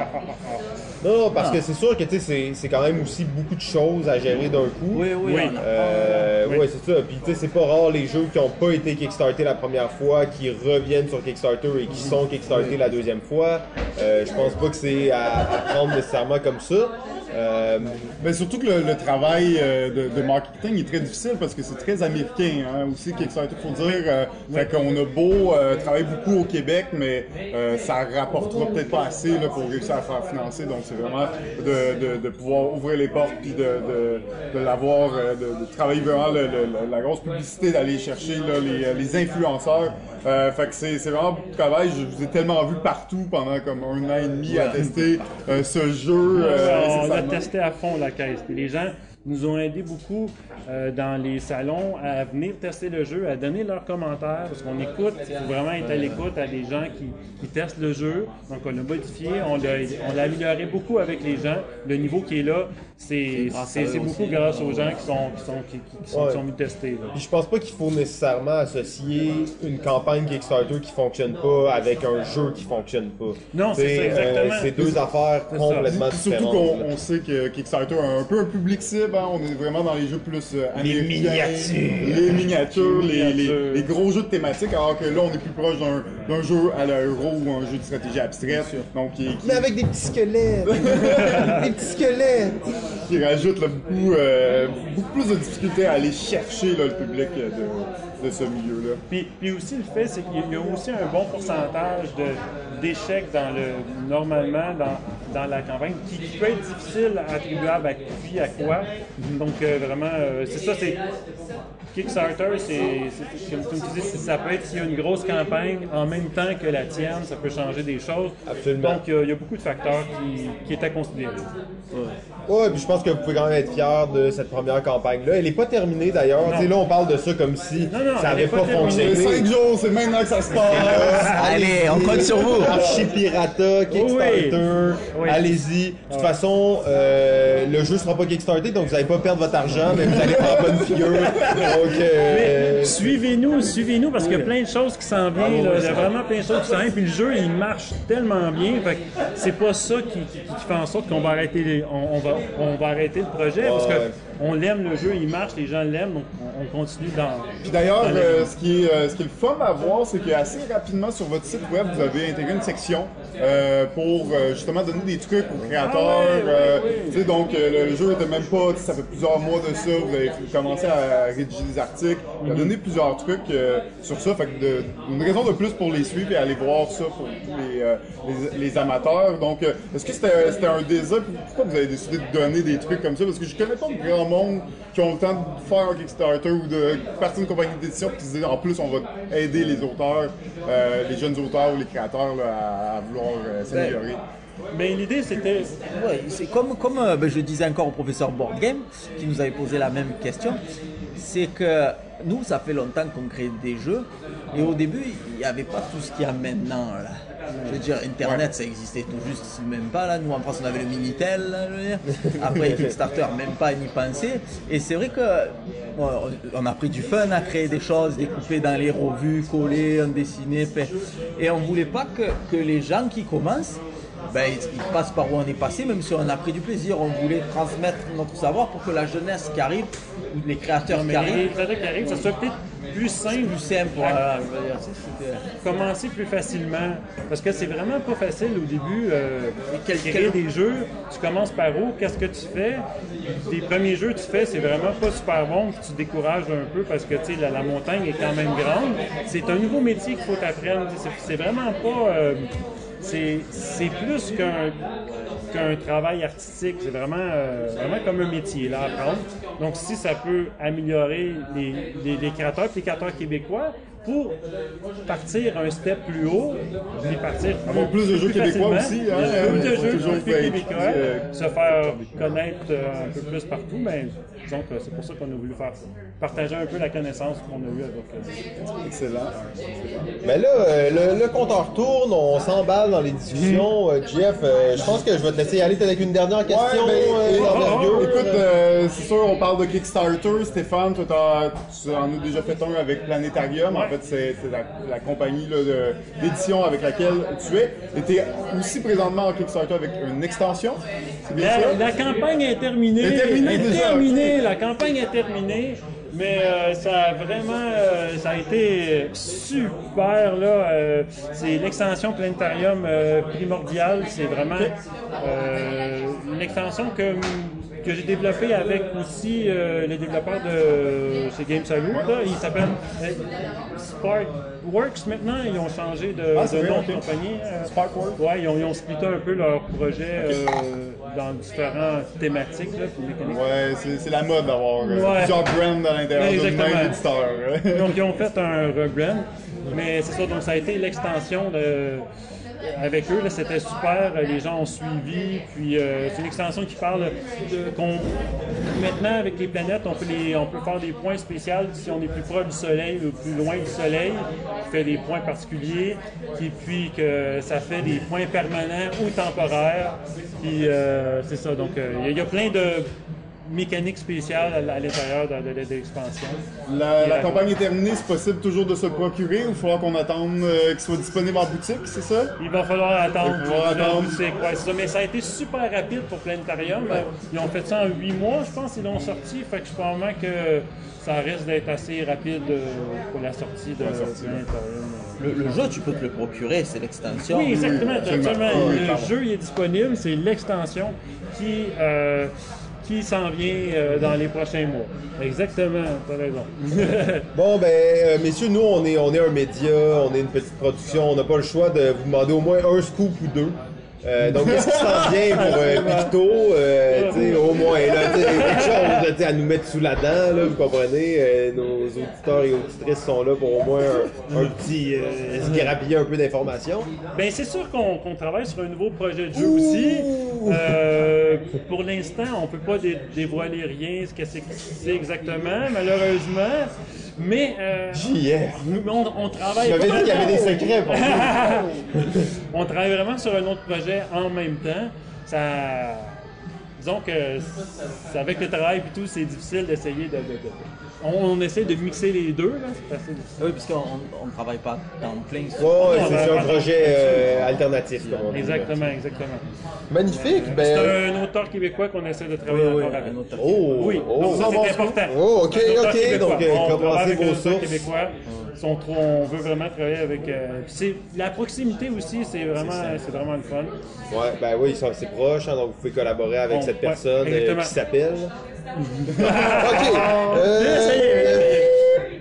Non, non, parce que c'est sûr que tu sais, c'est- c'est quand même aussi beaucoup de choses à gérer d'un coup. Oui, oui, Oui. Euh, Oui. Ouais, c'est ça. Puis tu sais, c'est pas rare les jeux qui ont pas été kickstartés la première fois, qui reviennent sur Kickstarter et qui sont kickstartés la deuxième fois. Euh, je pense pas que c'est à, à prendre nécessairement comme ça. Euh, Mais surtout que le, le travail euh, de, de marketing est très difficile parce que c'est très américain hein, aussi Kickstarter faut dire. Euh, Fait qu'on a beau euh, travailler beaucoup au Québec, mais euh, ça rapportera peut-être pas assez là, pour réussir à faire financer. Donc c'est vraiment de, de, de pouvoir ouvrir les portes puis de, de, de l'avoir, de, de travailler vraiment le- le- la grosse publicité, d'aller chercher là, les, les influenceurs. Euh, fait que c'est c'est vraiment beaucoup de travail. Je vous ai tellement vu partout pendant comme un an et demi à tester euh, ce jeu. Incessamment. testé à fond la caisse. Les gens nous ont aidé beaucoup euh, dans les salons à venir tester le jeu, à donner leurs commentaires, parce qu'on écoute, il faut vraiment être à l'écoute à des gens qui, qui testent le jeu. Donc on l'a modifié, on l'a on l'a amélioré beaucoup avec les gens. Le niveau qui est là, c'est beaucoup grâce aux gens qui sont, qui sont, qui, qui- qui sont, Ouais. qui sont venus tester. là. Puis je pense pas qu'il faut nécessairement associer une campagne Kickstarter qui fonctionne pas avec un jeu qui fonctionne pas. Non, c'est ça, exactement. c'est deux affaires C'est ça. complètement Puis Surtout différentes. qu'on on sait que Kickstarter a un peu un public cible, hein. on est vraiment dans les jeux plus euh, Les américains, miniatures. les miniatures, Les les, les- miniatures. les gros jeux de thématique, alors que là on est plus proche d'un d'un jeu à la euro ou un jeu de stratégie abstraite, donc qui, qui- Mais avec des petits squelettes! des petits squelettes! qui rajoute là, beaucoup, euh, beaucoup plus de difficulté à aller chercher là, le public euh, de, de ce milieu-là. Puis, puis aussi, le fait, c'est qu'il y a aussi un bon pourcentage d'échecs dans le, normalement dans, dans la campagne qui, qui peut être difficile à attribuable à qui, à quoi. Donc, euh, vraiment, euh, c'est ça, c'est. Kickstarter, c'est, comme, tu dis, ça peut être s'il y a une grosse campagne en même temps que la tienne, ça peut changer des choses. Absolument. Donc, il y a- il y, a beaucoup de facteurs qui, qui est à considérer. Ouais, puis je pense que vous pouvez quand même être fier de cette première campagne-là. Elle est pas terminée d'ailleurs. Là, on parle de ça comme si Non, non, ça elle avait est pas pas terminée. C'est fonctionné. cinq jours, c'est maintenant que ça se passe! Allez, on compte sur vous. Archipirata, Kickstarter, Oui. allez-y. De toute façon, euh, le jeu sera pas Kickstarté, donc vous n'allez pas perdre votre argent, mais vous allez faire bonne figure. Donc, euh, Suivez-nous, suivez-nous parce qu'il y a plein de choses qui s'en viennent. là. Il y a vraiment plein de choses qui s'en viennent. Puis le jeu, il marche tellement bien. Fait que c'est pas ça qui, qui- qui fait en sorte qu'on va arrêter, les- on, on va, on va arrêter le projet parce que Ouais. On l'aime le jeu, il marche, les gens l'aiment, donc on, on continue dans. Puis d'ailleurs, euh, ce, qui est, euh, ce qui est le fun à voir, c'est que assez rapidement sur votre site web, vous avez intégré une section euh, pour euh, justement donner des trucs aux créateurs. Ah euh, sais, donc, euh, le jeu était même pas, ça fait plusieurs mois de ça, vous avez commencé à rédiger des articles, à donner plusieurs trucs sur ça. Fait que de- une raison de plus pour les suivre et aller voir ça pour tous les, les, amateurs. Donc, est-ce que c'était un désir? Pourquoi vous avez décidé de donner des trucs comme ça? Parce que je connais pas grand monde qui ont le temps de faire un Kickstarter ou de partir d'une compagnie d'édition qui se disent en plus on va aider les auteurs, les jeunes auteurs ou les créateurs là, à, à vouloir euh, s'améliorer. Mais l'idée, c'était. Ouais, c'est comme, comme euh, ben, je disais encore au professeur Board Game, qui nous avait posé la même question, c'est que nous, ça fait longtemps qu'on crée des jeux, et au début, il n'y avait pas tout ce qu'il y a maintenant. Là. Je veux dire, Internet, ça existait tout juste, même pas. Là. Nous, en France, on avait le Minitel. Là, je veux dire. Après, Kickstarter, même pas n'y penser. Et c'est vrai que bon, on a pris du fun à créer des choses, découper dans les revues, coller, en dessiner. fait- Et on voulait pas que, que les gens qui commencent ben, ils ils passent par où on est passé, même si on a pris du plaisir. On voulait transmettre notre savoir pour que la jeunesse qui arrive, ou les créateurs qui Mais les arrivent, qui arrivent, ça soit peut-être plus simple. c'était- commencer plus facilement. Parce que c'est vraiment pas facile au début. Euh, créer des jeux, tu commences par où, qu'est-ce que tu fais? Les premiers jeux que tu fais, c'est vraiment pas super bon, puis tu te décourages un peu parce que tu sais, la, la montagne est quand même grande. C'est un nouveau métier qu'il faut t'apprendre. C'est- vraiment pas. euh, c'est plus qu'un qu'un travail artistique, c'est vraiment, euh, vraiment comme un métier là, à apprendre. Donc si ça peut améliorer les, les, les créateurs, les créateurs québécois, pour partir un step plus haut, puis partir Avoir plus de jeux québécois aussi, hein, plus de euh, jeux plus québécois, euh, se faire connaître euh, un peu plus partout, mais que c'est pour ça qu'on a voulu faire partager un peu la connaissance qu'on a eue avec euh, Excellent. Mais là, euh, le, le compteur tourne, on s'emballe dans les discussions. Euh, Jeff, euh, je pense que je vais te laisser aller peut-être avec une dernière question Ouais, ben, euh. Écoute, euh, c'est sûr, on parle de Kickstarter. Stéphane, toi, tu en as déjà fait un avec Planétarium. En fait, c'est la, la compagnie d'édition avec laquelle tu es. Et t'es aussi présentement en Kickstarter avec une extension. C'est bien ça? La, la campagne est terminée. Elle est terminée Elle est déjà, terminée, La campagne est terminée. Mais euh, ça a vraiment, euh, ça a été super là. euh, c'est l'extension planétarium primordiale. C'est vraiment une extension que que j'ai développée avec aussi euh, les développeurs de chez Game Salute. Là. Ils s'appellent euh, Sparkworks maintenant. Ils ont changé de, Ah, de nom de compagnie. euh, Sparkworks? Ouais, ils ont, ils ont splitté un peu leur projet dans différentes thématiques, là, puis mécaniques. Ouais, c'est la mode d'avoir Ouais. plusieurs brands à l'intérieur Exactement. même éditeur. Donc, ils ont fait un rebrand, mais c'est ça, donc ça a été l'extension de. Avec eux, c'était super, les gens ont suivi, puis euh, c'est une extension qui parle de qu'on maintenant avec les planètes, on peut les, on peut faire des points spéciaux si on est plus proche du Soleil ou plus loin du Soleil, qui fait des points particuliers, et puis que ça fait des points permanents ou temporaires, puis euh, c'est ça. Donc euh, il y, a plein de mécaniques spéciales à, à l'intérieur de, de- de l'expansion. La, la campagne est terminée, c'est possible toujours de se le procurer ou il faudra qu'on attende euh, qu'il soit disponible en boutique, c'est ça? Il va falloir attendre. Il va falloir la attendre. boutique, ouais, ça. Mais ça a été super rapide pour Planétarium. Euh, Ils ont fait ça en 8 mois, je pense, ils l'ont sorti. Fait que je pense vraiment que ça risque d'être assez rapide euh, pour la sortie de Planétarium. Le, le jeu, tu peux te le procurer, c'est l'extension. Oui, exactement. absolument. oui, le jeu il est disponible. C'est l'extension qui, euh, qui s'en vient euh, dans les prochains mois. Exactement, t'as raison. Bon, ben, euh, messieurs, nous, on est, on est un média, on est une petite production, on n'a pas le choix de vous demander au moins un scoop ou deux. Euh, donc, qu'est-ce qui s'en vient pour euh, Picto? Euh, au moins, là, quelque chose à nous mettre sous la dent, là, vous comprenez? Euh, nos auditeurs et auditrices sont là pour au moins un, un petit se grappiller un peu d'informations. Ben c'est sûr qu'on travaille sur un nouveau projet de jeu aussi. Pour l'instant, on peut pas dé- dévoiler rien, ce que c'est exactement, malheureusement. Mais euh, nous, on, on travaille. Je m'avais dit qu'il y avait des secrets pour on travaille vraiment sur un autre projet en même temps. Ça, disons que avec le travail et tout, c'est difficile d'essayer de, de- de- on, on essaie de mixer les deux. là. C'est assez difficile. Oui, parce qu'on ne travaille pas dans plein sur Ouais, ouais, c'est c'est un projet euh, alternatif, comme on dit. Exactement, exactement. Magnifique. C'est Ben, un auteur québécois qu'on essaie de travailler Oui, oui, encore avec. oh, Oui, oh. donc ça c'est important. Oh, ok, ok, donc, euh, on commencez vos un auteur sources. québécois. Sont trop- on veut vraiment travailler avec. euh, c'est la proximité aussi, c'est vraiment, c'est vraiment le fun. Ouais, ben oui, ils sont assez proches, hein, donc vous pouvez collaborer avec Bon, cette ouais, personne euh, qui s'appelle. ok. euh.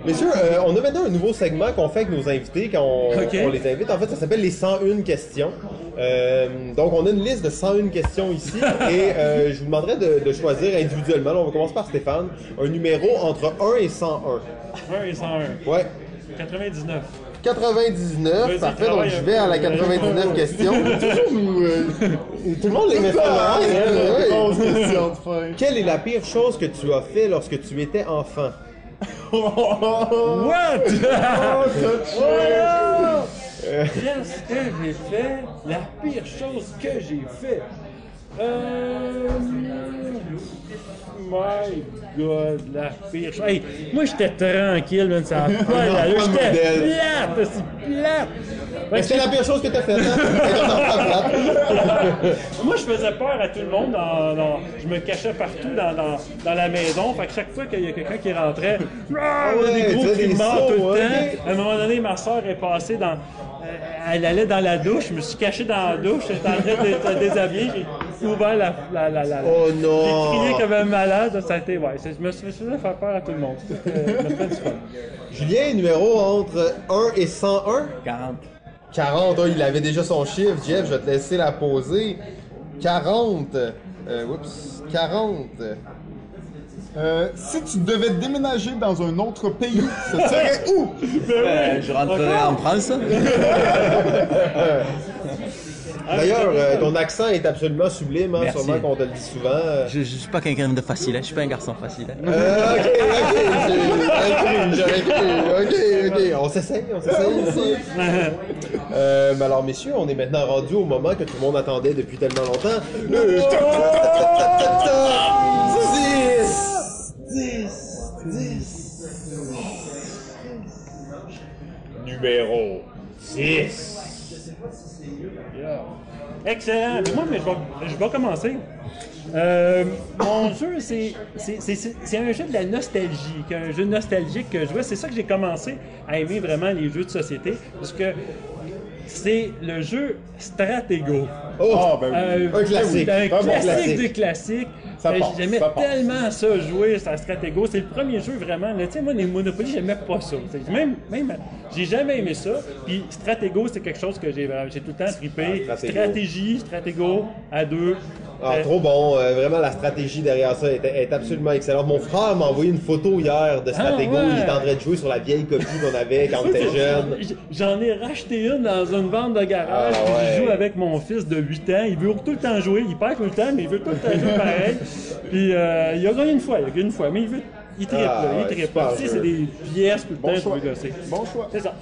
Messieurs, euh, on a maintenant un nouveau segment qu'on fait avec nos invités quand on, les invite. En fait, ça s'appelle les 101 questions. Euh, donc, on a une liste de 101 questions ici et euh, je vous demanderai de, de choisir individuellement. On va commencer par Stéphane. Un numéro entre 1 et 101. 1 et 101. Ouais. 99. 99, Vas-y, parfait. Donc, je vais à la peu. 99 question. Ou, euh, Tout le monde les met ça ouais. Quelle est la pire chose que tu as fait lorsque tu étais enfant? What? Oh. Voilà! Qu'est-ce que j'ai fait? La pire chose que j'ai fait? Euh. My God, la pire chose. Hey, moi j'étais tranquille, man, ça a pas de J'étais plate, c'est plate. C'est la pire chose que tu as faite, hein? Moi, je faisais peur à tout le monde. Dans, dans- je me cachais partout dans, dans, dans la maison. Fait que chaque fois qu'il y a quelqu'un qui rentrait, ah, ouais, des gros de mort sauts, tout le ok. temps. À un moment donné, ma soeur est passée dans. euh, elle allait dans la douche. Je me suis caché dans la douche. J'étais en train de te déshabiller. J'ai ouvert la. la, la, la- Oh J'ai non! crié comme un malade. Ça a été. Ouais, je me suis faisais faire peur à tout le monde. Fait. Julien, numéro entre 1 et 101? 40. 40, oh, il avait déjà son chiffre. Jeff, je vais te laisser la poser. 40. Euh, oups. 40. Euh, si tu devais déménager dans un autre pays, ce serait où? Ben, je rentrerai en France. D'ailleurs, euh, ton accent est absolument sublime, hein, Merci. sûrement qu'on te le dit souvent. Je, je suis pas quelqu'un de facile, hein. je suis pas un garçon facile. hein. Euh, ok, ok, j'ai- cru, cru. Ok, ok, on s'essaye, on s'essaye ici. Euh, mais alors, messieurs, on est maintenant rendu au moment que tout le monde attendait depuis tellement longtemps. Le... 10, 10, 10. Numéro 10. Excellent. Mais moi, mais je, vais, je vais commencer. Euh, mon jeu, c'est un jeu de la nostalgie, un jeu nostalgique que je jouais. C'est ça que j'ai commencé à aimer vraiment les jeux de société, parce que c'est le jeu Stratego. Oh, ben oui. Euh, Un classique. Un Un bon classique classique. des classiques. Ça J'aimais ça tellement ça jouer à Stratego. C'est le premier jeu vraiment. Tu sais, moi, les Monopoly, j'aimais pas ça. Même, même, j'ai jamais aimé ça. Puis Stratego, c'est quelque chose que j'ai tout le temps trippé. Ah. Stratégie, Stratego, à deux. Ah, Euh, trop bon. Euh, vraiment, la stratégie derrière ça est, est absolument excellente. Mon frère m'a envoyé une photo hier de Stratego. Ah, ouais. Il était en train de jouer sur la vieille copie qu'on avait quand on était jeune. J'en ai racheté une dans une vente de garage, Ah, ouais. je joue avec mon fils de 8 ans. Il veut tout le temps jouer, il perd tout le temps, mais il veut tout le temps jouer pareil. Puis euh, il a gagné une fois, il a gagné une fois, mais il veut. Il triple, Ah, là, il triple. super Tu sais, c'est des pièces tout le Bon temps, choix. tu veux gosser. Bon choix. C'est ça.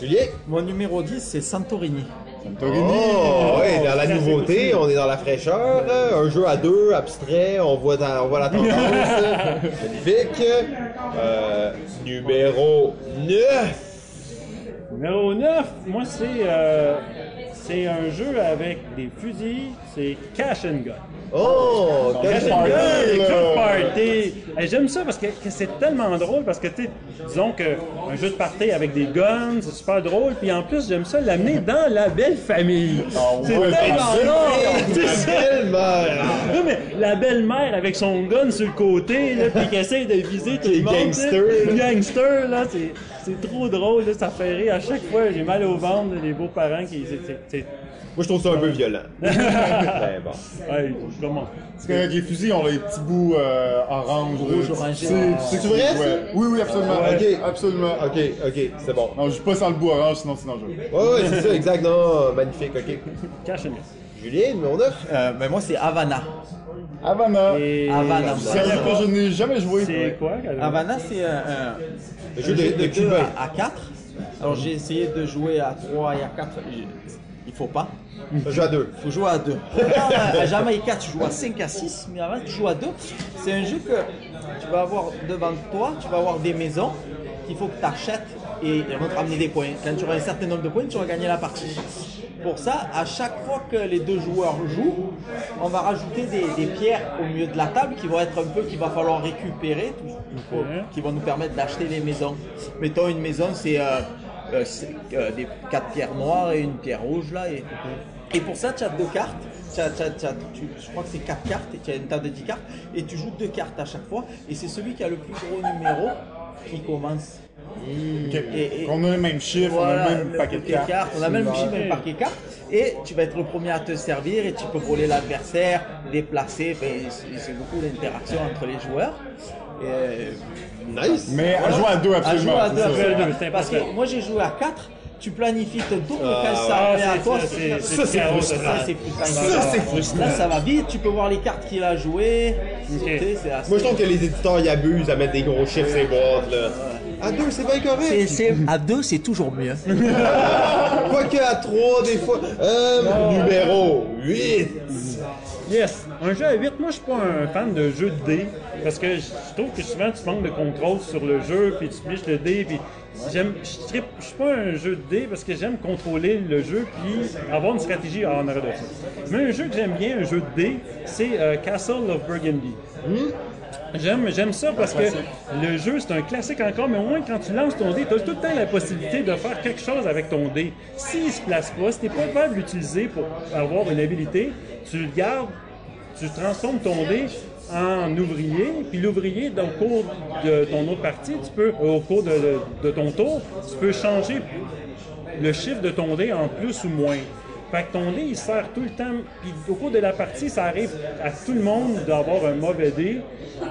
Julien? Mon numéro 10, c'est Santorini. Santorini. Oh, ouais, dans la nouveauté, on est dans la fraîcheur. Un jeu à deux, abstrait, on voit, dans- on voit la tendance. Magnifique. Euh, numéro 9. Numéro 9, moi, c'est euh, c'est un jeu avec des fusils, c'est Cash and Gun. Oh, Cash quel and party, J'aime ça parce que, que c'est tellement drôle parce que, tu sais, disons qu'un jeu de party avec des guns, c'est super drôle. Puis en plus, j'aime ça l'amener dans la belle famille. c'est ouais, tellement c'est drôle. Tellement. Non, mais la belle-mère avec son gun sur le côté, là, puis qui essaie de viser tout le Les monde. Les gangsters, là, c'est, c'est trop drôle, là, ça fait rire. À chaque fois, j'ai mal au ventre, les beaux-parents qui. C'est, c'est, c'est- Moi, je trouve ça un peu violent. Mais bon. Ouais, comment? Parce qu'avec les fusils, on a les petits bouts euh, orange, Rouge. C'est C'est vrai, ça? ouais. Oui, oui, absolument. Ok. Absolument. Ok, ok, c'est bon. Non, je joue pas sans le bout orange, sinon c'est dangereux. Ouais, ouais, c'est ça, exact. Non, magnifique, ok. Gun. Julien, numéro 9. Euh, mais moi, c'est Havana. Havana. Et... Havana. Sérieux que je n'ai jamais joué. C'est quoi? Havana, c'est un, un, Le un jeu de- jeu de de 2 Cubain. à, 4. Alors j'ai essayé de jouer à 3 et à 4. Il faut pas. Un jeu à deux. Il faut jouer à 2. À Jamaïca, tu joues à 5 à 6, mais avant, tu joues à 2. C'est un jeu que tu vas avoir devant toi, tu vas avoir des maisons qu'il faut que tu achètes et elles vont te ramener des points. Quand tu auras un certain nombre de points, tu vas gagner la partie. Pour ça, à chaque fois que les deux joueurs jouent, on va rajouter des, des pierres au milieu de la table qui vont être un peu qu'il va falloir récupérer, tout- qui vont nous permettre d'acheter les maisons. Mettons une maison, c'est euh, euh, euh, des quatre pierres noires et une pierre rouge là. Et, et pour ça, tu as deux cartes. Tu as- tu as- tu as- tu- je crois que c'est quatre cartes et tu as une table de 10 cartes et tu joues deux cartes à chaque fois. Et c'est celui qui a le plus gros numéro qui commence. Ok. Et- et- On a le même chiffre, on a Voilà, le même paquet de cartes. On a même le même paquet de cartes. Et tu vas être le premier à te servir et tu peux voler l'adversaire, déplacer. Enfin, c'est beaucoup d'interaction entre les joueurs. Et, Nice. Mais à jouer à deux, à absolument. jouer à c'est deux, absolument. Parce que moi j'ai joué à 4. Tu planifies ton tour, ça ouais, revient à c'est- toi, Ça, c'est frustrant. ça, c'est frustrant. Là, ça va vite. Tu peux voir les cartes qu'il a jouées. Ok. Tu sais, c'est assez- Moi, je trouve que les éditeurs y abusent à mettre des gros chiffres sur les boîtes, là. À deux, c'est bien C'est- correct. c'est- à deux, c'est toujours mieux. Quoique à trois, des fois. Euh, numéro 8. Yes, un jeu à 8, moi je suis pas un fan de jeu de dés parce que je trouve que souvent tu manques de contrôle sur le jeu puis tu piches le dé puis j'aime je trippe- je suis pas un jeu de dés parce que j'aime contrôler le jeu puis avoir une stratégie en arrière de ça. Mais un jeu que j'aime bien, un jeu de dés, c'est euh, Castle of Burgundy. J'aime, j'aime ça parce que le jeu, c'est un classique encore, mais au moins quand tu lances ton dé, tu as tout le temps la possibilité de faire quelque chose avec ton dé. S'il se place pas, si tu pas capable de l'utiliser pour avoir une habilité, tu le gardes, tu transformes ton dé en ouvrier, puis l'ouvrier, au cours de ton autre partie, tu peux, au cours de, de- de ton tour, tu peux changer le chiffre de ton dé en plus ou moins. Fait que ton dé, il sert tout le temps. Puis au cours de la partie, ça arrive à tout le monde d'avoir un mauvais dé,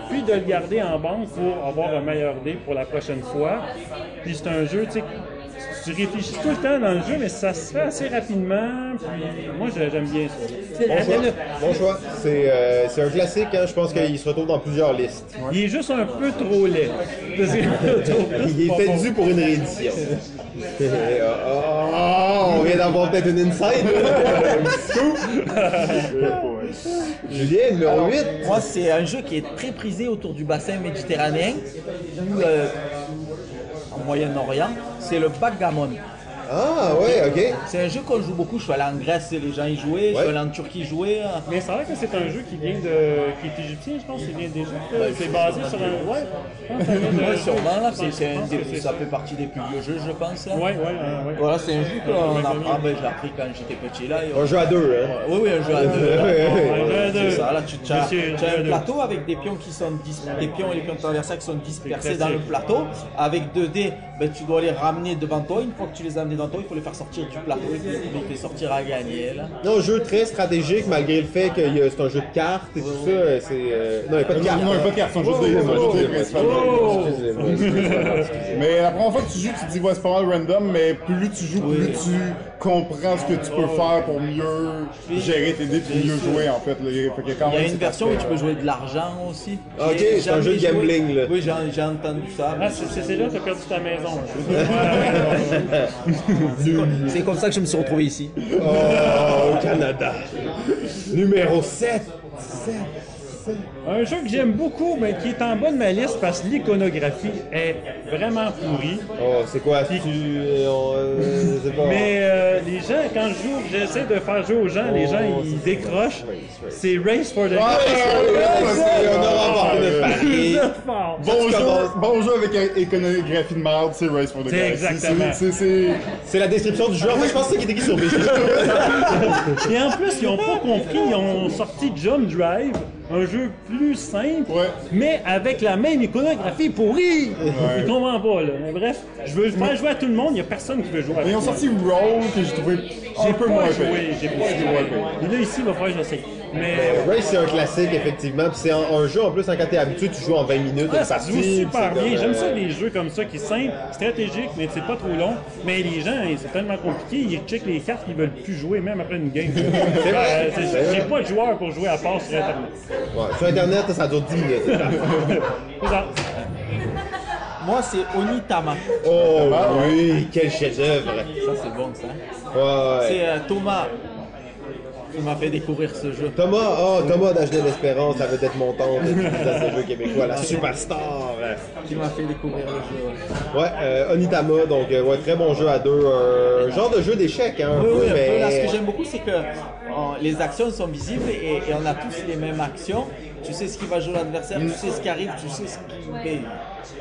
puis de le garder en banque pour avoir un meilleur dé pour la prochaine fois. Puis c'est un jeu, tu sais, tu réfléchis tout le temps dans le jeu, mais ça se fait assez rapidement. Puis moi, j'ai- j'aime bien ça. Bon choix. Bon choix. C'est euh, c'est un classique, hein. je pense qu'il se retrouve dans plusieurs listes. Il est juste un peu trop laid. Il était dû pour une réédition. Oh, on vient d'avoir peut-être une inside. Julien, numéro 8. Moi, c'est un jeu qui est très prisé autour du bassin méditerranéen, ou euh, en Moyen-Orient. C'est le backgammon. Ah, ouais, ok. C'est un jeu qu'on joue beaucoup. Je suis allé en Grèce, les gens y jouaient. Je suis allé en Turquie jouer. Mais c'est vrai que c'est un jeu qui vient de. qui est égyptien, je pense, il vient d'Égypte. c'est basé sur un. Ouais, sûrement, là. C'est, c'est je un pense des- que c'est ça fait partie des plus vieux jeux, je pense. là. Ouais, ouais, ouais. ouais. Voilà, c'est un jeu qu'on apprend. Ben, je l'ai appris quand j'étais petit, là. et on- On joue à deux, hein. Oui, oui, un jeu à deux. C'est ça, là, tu tu as, jeu un plateau avec des pions qui sont dis- des pions et les pions de ton adversaire qui sont dispersés dans le plateau. Avec 2 dés, ben, tu dois les ramener devant toi. Une fois que tu les as amenés il faut les faire sortir du plateau et puis les sortir à gagner. Là. Non, jeu très stratégique, malgré le fait que c'est un jeu de cartes et tout ça. C'est. euh, Non, il n'y a pas de cartes. non, il y a pas de cartes, c'est un jeu de. Mais la première fois que tu joues, tu te dis, ouais, c'est pas mal random, mais plus tu joues, plus tu comprends ce que tu peux faire pour mieux gérer tes dés puis mieux jouer, en fait. là. Fait que quand Il y a une version où tu peux jouer de l'argent aussi. Ok, J'ai c'est un jeu de jamais joué. gambling, là. Oui, j'ai, entendu ça. Ah, c'est, là que t'as perdu ta maison. C'est comme ça que je me suis retrouvé ici. Oh, au Canada. Numéro 7. 7. Un jeu que j'aime beaucoup, mais qui est en bas de ma liste parce que l'iconographie est vraiment pourrie. Oh, c'est quoi? Tu. euh, on, euh, je sais pas. Mais euh, les gens, quand je joue, j'essaie de faire jouer aux gens, les gens ils décrochent. C'est Race for the Ah, c'est- on a remporté notre pari. Vous êtes fort. Bon tu jeu, commences. bon jeu avec iconographie de merde, c'est Race for the C'est Galaxy. exactement. C'est- la description du jeu. En fait, je pense que c'est qui était écrit sur Et en plus, ils ont pas compris, ils ont sorti Jump Drive, un jeu plus simple, Ouais. mais avec la même iconographie pourrie. Ils comprennent pas, là. Mais bref, je veux faire jouer à tout le monde, il y a personne qui veut jouer à Mais ils ont sorti Roll que j'ai trouvé un peu moins j'ai pas joué. Et là, ici, il va falloir que j'essaye. Mais Race, c'est un classique, effectivement. Puis c'est un, un jeu, en plus, quand t'es habitué, tu joues en 20 minutes. Une ça joue super bien. comme, J'aime euh, ça, des jeux comme ça qui sont simples, stratégiques, mais c'est pas trop long. Mais les gens, c'est tellement compliqué, ils checkent les cartes, ils veulent plus jouer, même après une game. Euh, J'ai pas de joueur pour jouer à part sur Internet. Ouais, sur Internet, ça dure 10 minutes. C'est ça. Moi, c'est Onitama. Oh oui, quel chef-d'œuvre. Ça, c'est bon, ça. Ouais, ouais. C'est euh, Thomas qui m'a fait découvrir ce jeu. Thomas, oh, Thomas d'Agenais d'Espérance, la vedette montante de ce jeu québécois, la superstar. Qui m'a fait découvrir le jeu. ouais. Ouais, euh, Onitama, donc euh, ouais, très bon jeu à deux. Un genre de jeu d'échecs, hein, Oui, peu, oui, mais... Là, ce que j'aime beaucoup, c'est que euh, les actions sont visibles et, et on a tous les mêmes actions. Tu sais ce qui va jouer l'adversaire, tu sais ce qui arrive, tu sais ce qui.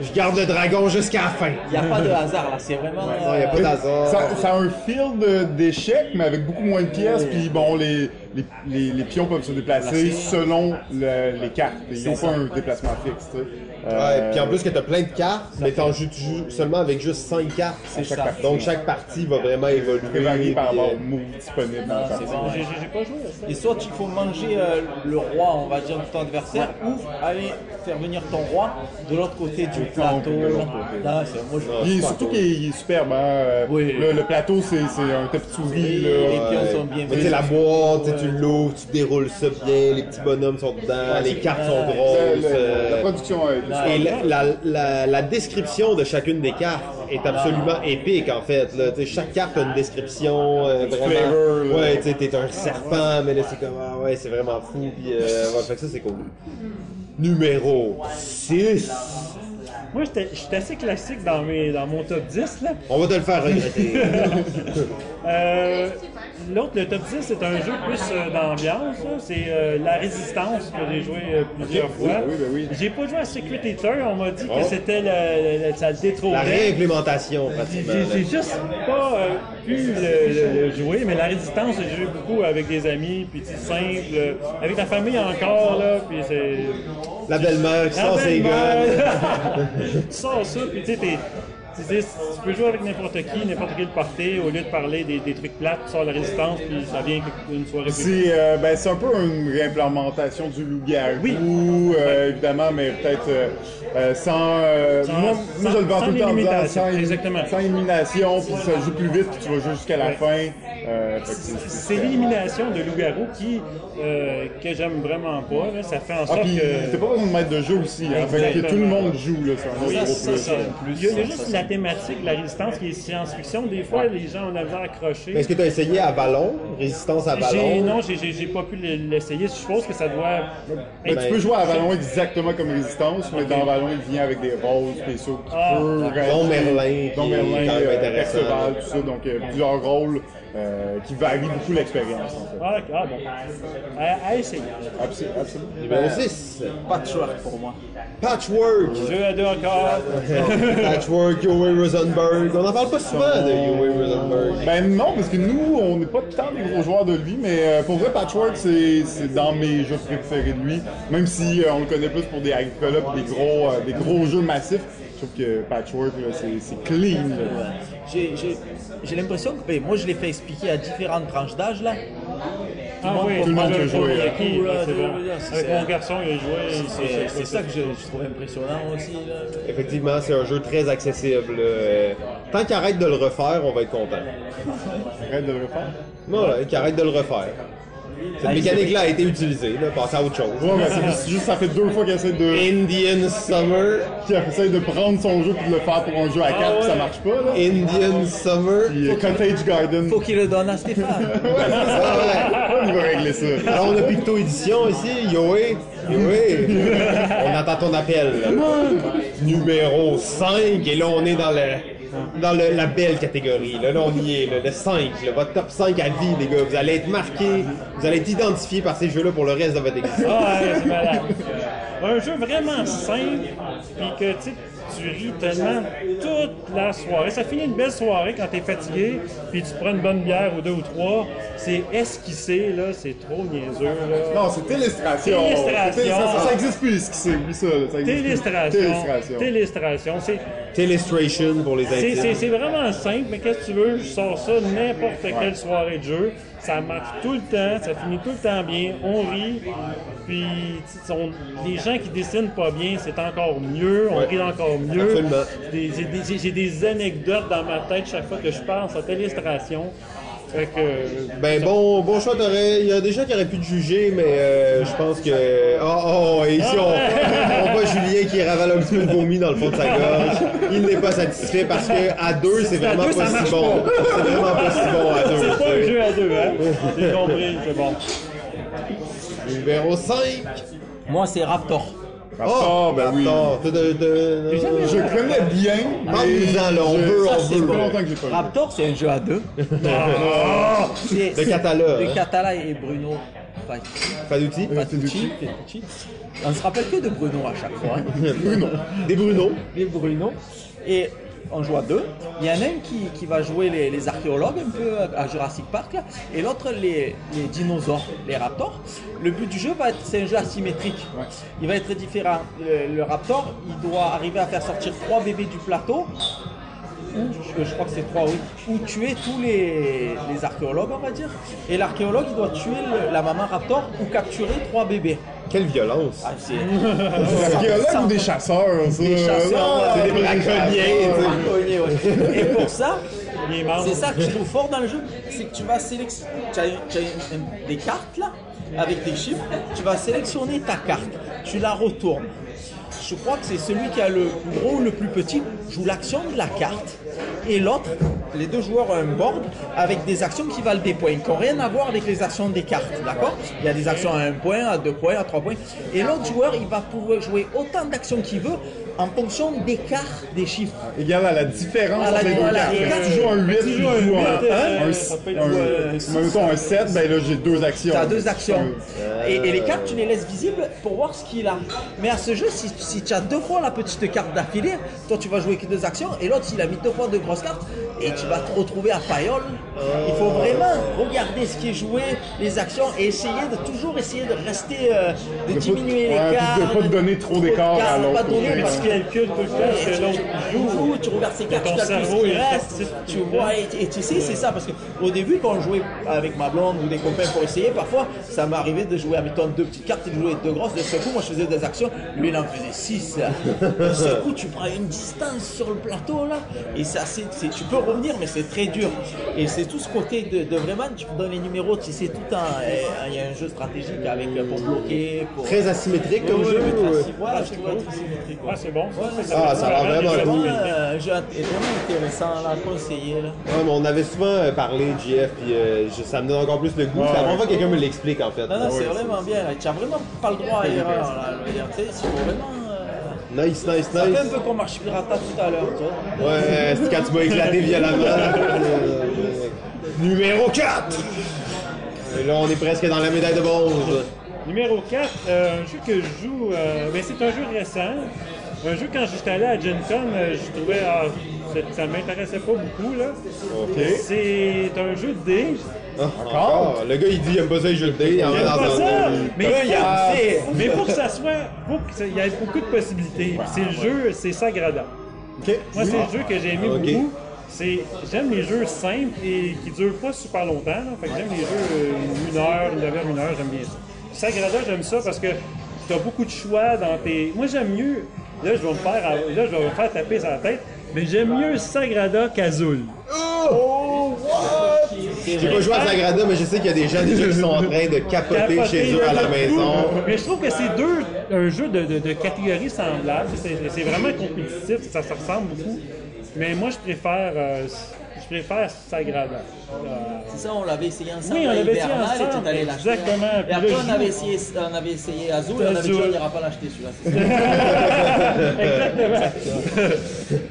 Je garde le dragon jusqu'à la fin. Il n'y a pas de hasard là, c'est vraiment. Non, il n'y a pas euh, d'hasard. Ça, ça a un feel de- d'échecs, mais avec beaucoup moins de pièces. Puis bon, les, les, les, les pions peuvent se déplacer selon le- les cartes. Ils n'ont pas un déplacement fixe. tu sais. Ouais, Euh, puis en plus que t'as plein de cartes, mais t'en joues, tu joues seulement avec juste 5 cartes. C'est chaque ça. partie. Donc chaque partie va vraiment évoluer. très varié par rapport euh, dans la c'est partie. bon. J'ai pas joué à ça. Et soit il faut manger euh, le roi, on va dire, de ton adversaire, ou aller faire venir ton roi de l'autre côté du plateau. de l'autre côté. Là, c'est- moi, je Il est, surtout qu'il est, superbe. Hein? euh, Oui. Le, le plateau, c'est c'est un tapis de souris. Les pions sont bien Mais tu sais, la boîte, tu l'ouvres, tu déroules ça bien, les petits bonhommes sont dedans, les cartes sont le- euh, la production est Et la, la, la- la description de chacune des cartes est absolument épique en fait. Là. Chaque carte a une description euh, vraiment. ouais, tu t'es un serpent, mais là c'est comme ah ouais, c'est vraiment fou. Puis euh, ouais, fait que ça c'est cool. Numéro 6. Moi, j'étais assez classique dans, mes, dans mon top 10. Là. On va te le faire regretter. Euh, L'autre, le top 10, c'est un jeu plus euh, d'ambiance. C'est euh, La Résistance que j'ai joué euh, plusieurs oui, fois. oui, ben oui. J'ai pas joué à Secret Eater. On m'a dit Oh. que c'était le, le- le- ça le La détrônait. réimplémentation J'ai pratiquement. j'ai juste pas euh, pu le, jouer, mais la résistance, j'ai joué beaucoup avec des amis, puis c'est simple, avec la famille encore, là, puis c'est... La belle-mère qui sort ses gars. ben, tu sors ça, puis tu sais, Tu peux jouer avec n'importe qui, n'importe quel party, au lieu de parler des, des trucs plates, tu sors la résistance, puis ça vient une soirée plus. C'est euh, ben, c'est un peu une réimplémentation du loup-garou, Oui. euh, évidemment, mais peut-être euh, euh, sans, euh, Sans- moi, moi, je le vends sans tout le temps en disant limitation, sans, exactement. sans élimination, puis ça joue plus vite, puis tu vas jouer jusqu'à la Ouais. fin. Euh, c'est- C'est l'élimination de loup-garou qui, euh, que j'aime vraiment pas. là. Ça fait en Ah, sorte puis que. t'as pas besoin de mettre de jeu aussi, hein, fait que tout le monde joue, là, c'est un autre Oui, gros c'est plus. ça. Il y a, il y a juste la thématique, la résistance qui est science-fiction. Des fois, les gens à accrocher. Mais Est-ce que tu as essayé à Vallon Résistance à Vallon Non, j'ai- pas pu l'essayer. Je suppose que ça doit. Ben, Ben, tu peux jouer à Valon exactement comme Résistance, mais dans Valon, il vient avec des rôles spéciaux qui Ah, être- Merlin, est Merlin, euh, intéressant. Perceval, tout ça. Donc, euh, plusieurs rôles euh, qui varient beaucoup l'expérience, en fait. Ah, bon. À, à essayer. Absol- Absolument. Numéro 6. Patchwork pour moi. Patchwork. Jeu à deux encore. Patchwork, Yoey Rosenberg. On n'en parle pas souvent de Yoey Rosenberg. Ben non, parce que nous, on n'est pas tant des gros joueurs de lui, mais euh, pour vrai, Patchwork, c'est c'est dans mes jeux préférés de lui. Même si euh, on le connaît plus pour des Agricola et des gros, euh, des gros jeux massifs, trouve que Patchwork, c'est clean. J'ai- J'ai j'ai l'impression que ben, moi je l'ai fait expliquer à différentes tranches d'âge là. Ah oui, Tout le monde peut jouer, Avec mon garçon, il a joué. C'est ça que je, je trouve impressionnant aussi. Là. Effectivement, c'est un jeu très accessible. Euh, Tant qu'il arrête de le refaire, on va être content. Arrête de le refaire. Ouais, qu'il arrête de le refaire. Cette mécanique-là a été utilisée, là, passer à autre chose. Ouais, mais c'est juste, ça fait deux fois qu'il essaie de, Indian Summer. qu'il essaie de prendre son jeu et de le faire pour un jeu à 4 puis ça marche pas. Là. Indian Summer. Puis, euh, Cottage Garden, Faut qu'il le donne à Stéphane. Ah il va régler ça. ouais. Alors, on a Picto Édition ici. Yoé. Yoé. On attend ton appel. Numéro 5. Et là, on est dans le. Dans le- la belle catégorie, là, là on y est, là, le 5, là, votre top 5 à vie, les gars. Vous allez être marqués, vous allez être identifiés par ces jeux-là pour le reste de votre existence. Ah, ouais, c'est malade. Un jeu vraiment simple, puis que tu sais, tu ris tellement toute la soirée. Ça finit une belle soirée quand t'es fatigué, puis tu prends une bonne bière ou deux ou trois. C'est esquissé, là, c'est trop niaiseux, là. Non, c'est Télestration. Télestration. Ça, ça existe plus, c'est. Oui, ça. ça existe plus. Télestration. Télestration. Télestration. C'est, Télestration pour les c'est, c'est, intimes. c'est vraiment simple, mais qu'est-ce que tu veux? Je sors ça n'importe quelle soirée de jeu. Ça marche tout le temps, ça finit tout le temps bien, on rit. Puis on- les gens qui dessinent pas bien, c'est encore mieux, on Ouais. rit encore mieux. J'ai des, anecdotes dans ma tête chaque fois que je pense à Télestration. Fait que. Ben bon, bon choix, t'aurais- il y a des gens qui auraient pu te juger, mais euh, je pense que... Oh, oh, et ici on, on voit Julien qui ravale un petit peu de vomi dans le fond de sa gorge. Il n'est pas satisfait parce que à deux, c'est vraiment deux, pas si bon. C'est vraiment pas si bon à deux. C'est pas un jeu à deux, hein? J'ai compris, c'est bon. Numéro 5. moi c'est Raptor. Ah, ben oui. Attends, t'as de- de- Je connais bien. mais Parle-nous-en, là, on veut, ça, on veut. pas longtemps que j'ai pas. Raptor c'est un jeu à deux. C'est- De Catala, De. Catala et Bruno. Enfin, Pas d'outils? Fatucci, Fatucci. On se rappelle que de Bruno à chaque fois. Bruno. Des Bruno. les Bruno. Et on joue à deux. Il y en a un qui, qui va jouer les, les archéologues un peu à Jurassic Park là, et l'autre les, les dinosaures, les raptors. Le but du jeu va être, c'est un jeu asymétrique. Il va être différent. Le, le raptor, il doit arriver à faire sortir trois bébés du plateau. Ou, je, crois que c'est trois, oui. Ou tuer tous les, les archéologues, on va dire. Et l'archéologue, il doit tuer le- la maman raptor ou capturer trois bébés. Quelle violence. Ah, c'est Des archéologues ou des chasseurs, ça? Des chasseurs, c'est Des braconniers, ouais. Et pour ça, c'est ça que je trouve fort dans le jeu, c'est que tu vas sélectionner, tu as, tu as une- une- des cartes là, avec des chiffres, tu vas sélectionner ta carte, tu la retournes. Je crois que c'est celui qui a le plus gros ou le plus petit joue l'action de la carte et l'autre, les deux joueurs ont un board avec des actions qui valent des points, qui n'ont rien à voir avec les actions des cartes, d'accord? Il y a des actions à un point, à deux points, à trois points. Et l'autre joueur, il va pouvoir jouer autant d'actions qu'il veut en fonction d'écart des chiffres. Égal à la différence la- entre les deux cartes. Si tu joues un 8, tu joues un joues un, huit, un, euh, un, ça peut être un- euh, mettons un 7, ben là j'ai deux actions. Tu as deux actions. Et, et les cartes, tu les laisses visibles pour voir ce qu'il a. Mais à ce jeu, si, si tu as deux fois la petite carte d'affilée, toi tu vas jouer que deux actions, et l'autre il a mis deux fois deux grosses cartes, et tu vas te retrouver à paillole. Il faut vraiment regarder ce qui est joué, les actions, et essayer de toujours essayer de rester, euh, de pas- diminuer ouais, l'écart. puis de pas te donner trop d'écart à l'autre Pas donner, parce que calcules tout le temps ce que l'autre joue. tu regardes ses cartes, tu calcules ce qui est reste, tu vois, et, tu sais, c'est ça, parce qu'au début, quand on jouait avec ma blonde ou des copains pour essayer, parfois, ça m'arrivait de jouer, mettons, deux petites cartes et de jouer deux grosses, de ce coup, moi je faisais des actions, lui il en faisait six. De ce coup, tu prends une distance sur le plateau, là, et assez, c'est- tu peux revenir, mais c'est très dur. Et c'est tout ce côté de, de vraiment, tu donnes les numéros, tu sais, tout un, euh, il y a un jeu stratégique avec, euh, pour bloquer, pour... Très asymétrique comme jeu. Voilà, je trouve être symétrique, ouais. Ah, c'est bon. Ah, ça a l'air vraiment cool. un jeu vraiment intéressant là, à conseiller là. Ouais, mais on avait souvent euh, parlé, JF, puis euh, je- ça me donne encore plus le goût. Ouais, C'est la première ouais. fois que quelqu'un me l'explique, en fait. Non, non, c'est c'est- vraiment bien. Tu as vraiment pas le droit à erreur là. Je veux dire, tu sais, il faut vraiment. Euh, Nice, nice, Ça fait nice. un peu comme Marche Pirata tout à l'heure, tu vois. Ouais, c'est quand tu m'as éclaté violemment. Numéro 4! Et là, on est presque dans la médaille de bronze. Numéro 4, euh, un jeu que je joue, euh, ben, c'est un jeu récent. Un jeu, quand j'étais allé à Gen Con, euh, je trouvais ah, ça- ça m'intéressait pas beaucoup. Là. C'est un jeu de dés. Ah, encore? Le gars, il dit il aime pas ça, les jeux de dés. Il en met J'aime dans pas un- ça, mais Là, il y a- c'est- mais pour que ça soit, pour que ça- il y a beaucoup de possibilités. C'est le jeu, c'est Sagrada. OK. Moi, c'est le jeu que j'ai aimé Ok. beaucoup. C'est, j'aime les jeux simples et qui durent pas super longtemps. là. Fait que j'aime les jeux euh, une heure, une demi-heure, une heure, j'aime bien ça. Sagrada, j'aime ça parce que tu as beaucoup de choix dans tes. Moi, j'aime mieux. Là, je vais me faire, là, je vais me faire taper sur la tête. Mais j'aime mieux Sagrada qu'Azul. J'ai pas joué à Sagrada, mais je sais qu'il y a des gens déjà qui sont en train de capoter Capoter, chez eux à la maison. Mais je trouve que c'est deux un jeu de, de, de catégories semblables. C'est, c'est vraiment compétitif, ça se ressemble beaucoup. Mais moi, je préfère, euh, je préfère Sagrada. Euh, C'est ça, on l'avait essayé ensemble. Oui, on l'avait essayé Hibernal, et ensemble, tu exactement. Et après, on je avait, essayé, on avait essayé Azul et on avait dit, on n'ira pas l'acheter celui-là. Exactement.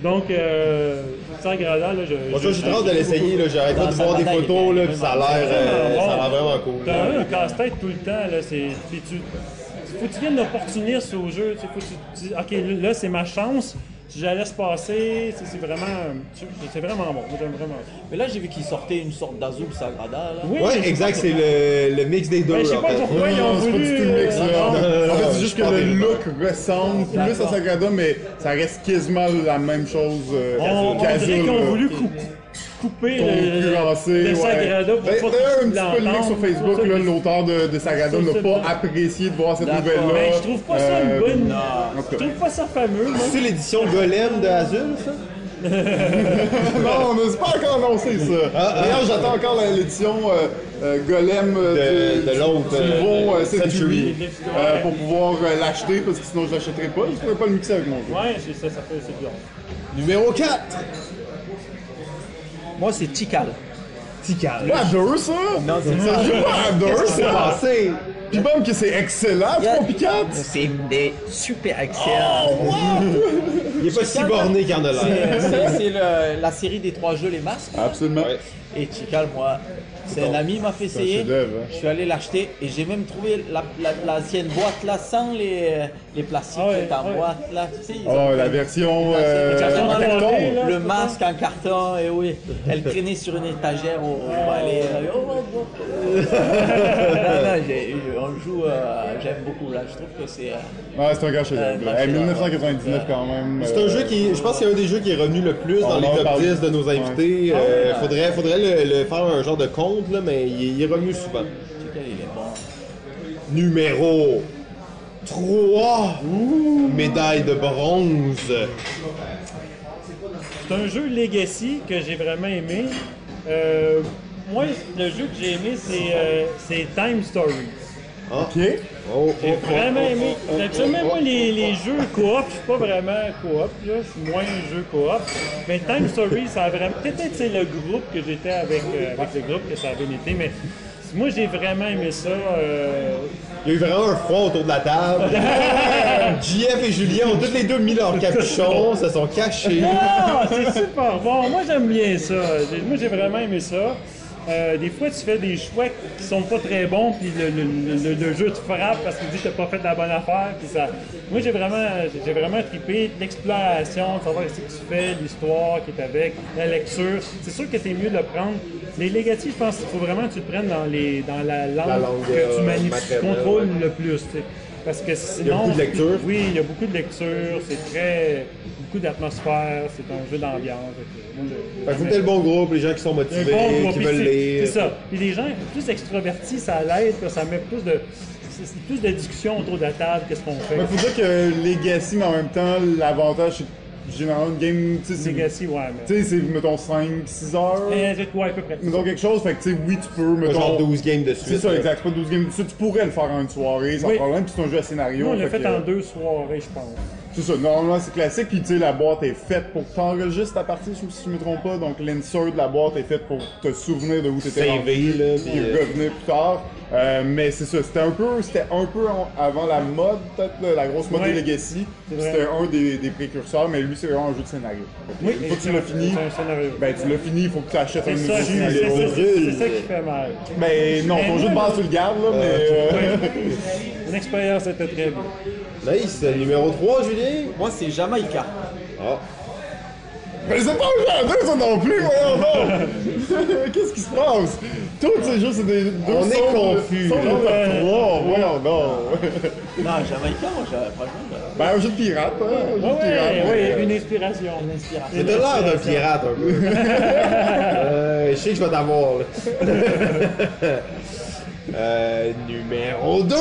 Donc, euh, Sagrada, là, je. Moi, ça, j'ai hâte de l'essayer. J'arrête pas de voir des photos, il là, puis ça a l'air euh, ça a l'air vraiment cool. T'as un casse-tête tout le temps, là. C'est. puis tu. Faut que tu viennes opportuniste au jeu. Faut que tu OK, là, c'est ma chance. Si je la laisse passer, c'est vraiment. C'est vraiment bon. J'aime vraiment. Mais là, j'ai vu qu'il sortait une sorte d'Azul Sagrada. Là. Oui, Ouais, exact, c'est le, le mix des deux. Ben, je sais pas fait. pourquoi ils ont Non, c'est pas voulu. du tout le mix, euh, là. En fait, c'est juste que le look ressemble plus à. Sagrada, mais ça reste quasiment la même chose euh, On, on dirait qu'ils ont voulu cou- couper le, le ouais. Sagrada pour Ben, pas un petit peu le mix sur. Facebook, Ça, là, ça, l'auteur de, de Sagrada n'a pas apprécié de voir cette nouvelle-là. Mais je trouve pas ça une Euh, bonne. Je trouve pas ça fameux. C'est l'édition Golem de Azul, ça? non, on n'a pas encore annoncé ça. ah. D'ailleurs, j'attends encore l'édition euh, euh, Golem De- de l'autre, du euh, nouveau euh, Century. Euh, pour pouvoir euh, l'acheter parce que sinon je l'achèterais pas. Je pourrais pas le mixer avec mon jeu. Ouais, c'est ça, ça fait, c'est bien. Numéro 4. Moi, c'est Tikal. Tikal. Pas à deux, ça? Non, c'est Ça C'est ça? passé? Puis même que c'est excellent, Yeah. pas Picat? C'est des super excellents. Il est pas si borné qu'il en a C'est- l'air. ça, c'est le- la série des trois jeux, les masques. Absolument. Ouais. Et Tikal, moi, c'est un ami m'a fait essayer. hein. Je suis allé l'acheter et j'ai même trouvé la- la- l'ancienne boîte là sans les, les plastiques Ah ouais, qui est en ouais. boîte là. Tu sais, Oh, la version euh, La version en carton. là. le masque en carton, et oui, elle traînait sur une étagère. Oh, oh, oh. on joue, euh, j'aime beaucoup là, je trouve que c'est. euh, Ouais, c'est un. Hey, c'est 1999 quand même. C'est un euh, jeu qui, je pense, que c'est un des jeux qui est revenu le plus dans les top parle. 10 de nos invités. Ah Euh, faudrait le, faire un genre de compte, là, mais il, il est revenu souvent. Numéro 3. Médaille de bronze. C'est un jeu Legacy que j'ai vraiment aimé. Euh, moi, le jeu que j'ai aimé, c'est euh, Time Story. Ok. Oh, J'ai oh, oh, vraiment oh, aimé. Habituellement, oh, moi, les, les jeux coop, je suis pas vraiment coop, là. Je suis moins jeu coop. Mais Time Story, ça a vraiment. Peut-être c'est le groupe que j'étais avec, euh, avec le groupe que ça a bien été, mais moi, j'ai vraiment aimé ça. euh, Il y a eu vraiment un froid autour de la table. JF et Julien ont tous les deux mis leur capuchon, se sont cachés. Ah, c'est super bon. Moi, j'aime bien ça. Moi, j'ai vraiment aimé ça. Euh, des fois, tu fais des choix qui sont pas très bons, puis le, le- le- le jeu te frappe parce qu'il dit que t'as pas fait la bonne affaire. Puis ça... Moi, j'ai vraiment, j'ai vraiment trippé l'exploration, de savoir ce que tu fais, l'histoire qui est avec, la lecture. C'est sûr que c'est mieux de le prendre. Les négatifs, je pense qu'il faut vraiment que tu le prennes dans, les, dans la langue, La langue, que tu, euh, manipules, tu contrôles ouais. le plus. tu. Parce que Il y a sinon. beaucoup de lecture. Oui, il y a beaucoup de lecture, c'est très. beaucoup d'atmosphère, c'est un jeu d'ambiance. Fait que que t'aies le bon groupe, les gens qui sont motivés, bon qui veulent c'est- lire. C'est ça. Puis les gens plus extrovertis, ça l'aide, que ça met plus de. c'est- plus de discussion autour de la table, qu'est-ce qu'on fait. Mais faut dire que Legacy, mais en même temps, l'avantage, c'est généralement, une game, tu sais, c'est. Legacy, ouais, mais. Tu sais, c'est, mettons, 5-6 heures. Eh, ouais, à peu près. Mettons quelque chose, fait que, tu sais, oui, tu peux, mettons. genre 12 games de C'est suite. ça, là. exact. C'est pas 12 games. Ça, tu pourrais le faire en une soirée sans Oui. problème, puis c'est un jeu à scénario. Nous, on l'a fait que- en deux soirées, je pense. C'est ça, normalement c'est classique, puis tu sais, la boîte est faite pour que t'enregistres ta partie, si je me trompe pas, donc l'insert de la boîte est faite pour te souvenir de où t'étais rendu, là, puis euh, revenir plus tard. Euh, mais c'est ça, c'était un peu, c'était un peu en- avant la mode, peut-être, la grosse mode Ouais. des Legacy. C'était un des, des précurseurs, mais lui c'est vraiment un jeu de scénario. Une fois que tu l'as fini, C'est un scénario. ben tu l'as fini, il faut que tu achètes un C'est nouveau ça, c'est scénario. c'est ça, qui fait mal. Mais non, ton Mais jeu de base tu le gardes, là, mais... euh, Une expérience était très bien. Nice. Numéro 3, Julien. Moi, c'est Jamaïca. Ah. Mais c'est pas un jeu à deux, ça non plus, voyons donc! Qu'est-ce qui se passe? Tous ces jeux, c'est des deux On est confus. sons de trois, voyons donc! Non, Jamaïca, moi, j'ai- franchement, Ben, un jeu de pirate, hein? Un jeu Oui, de pirate. oui, une inspiration. une inspiration. C'est de l'air d'un pirate un peu. euh, je sais que je vais t'avoir. là. euh, numéro 2,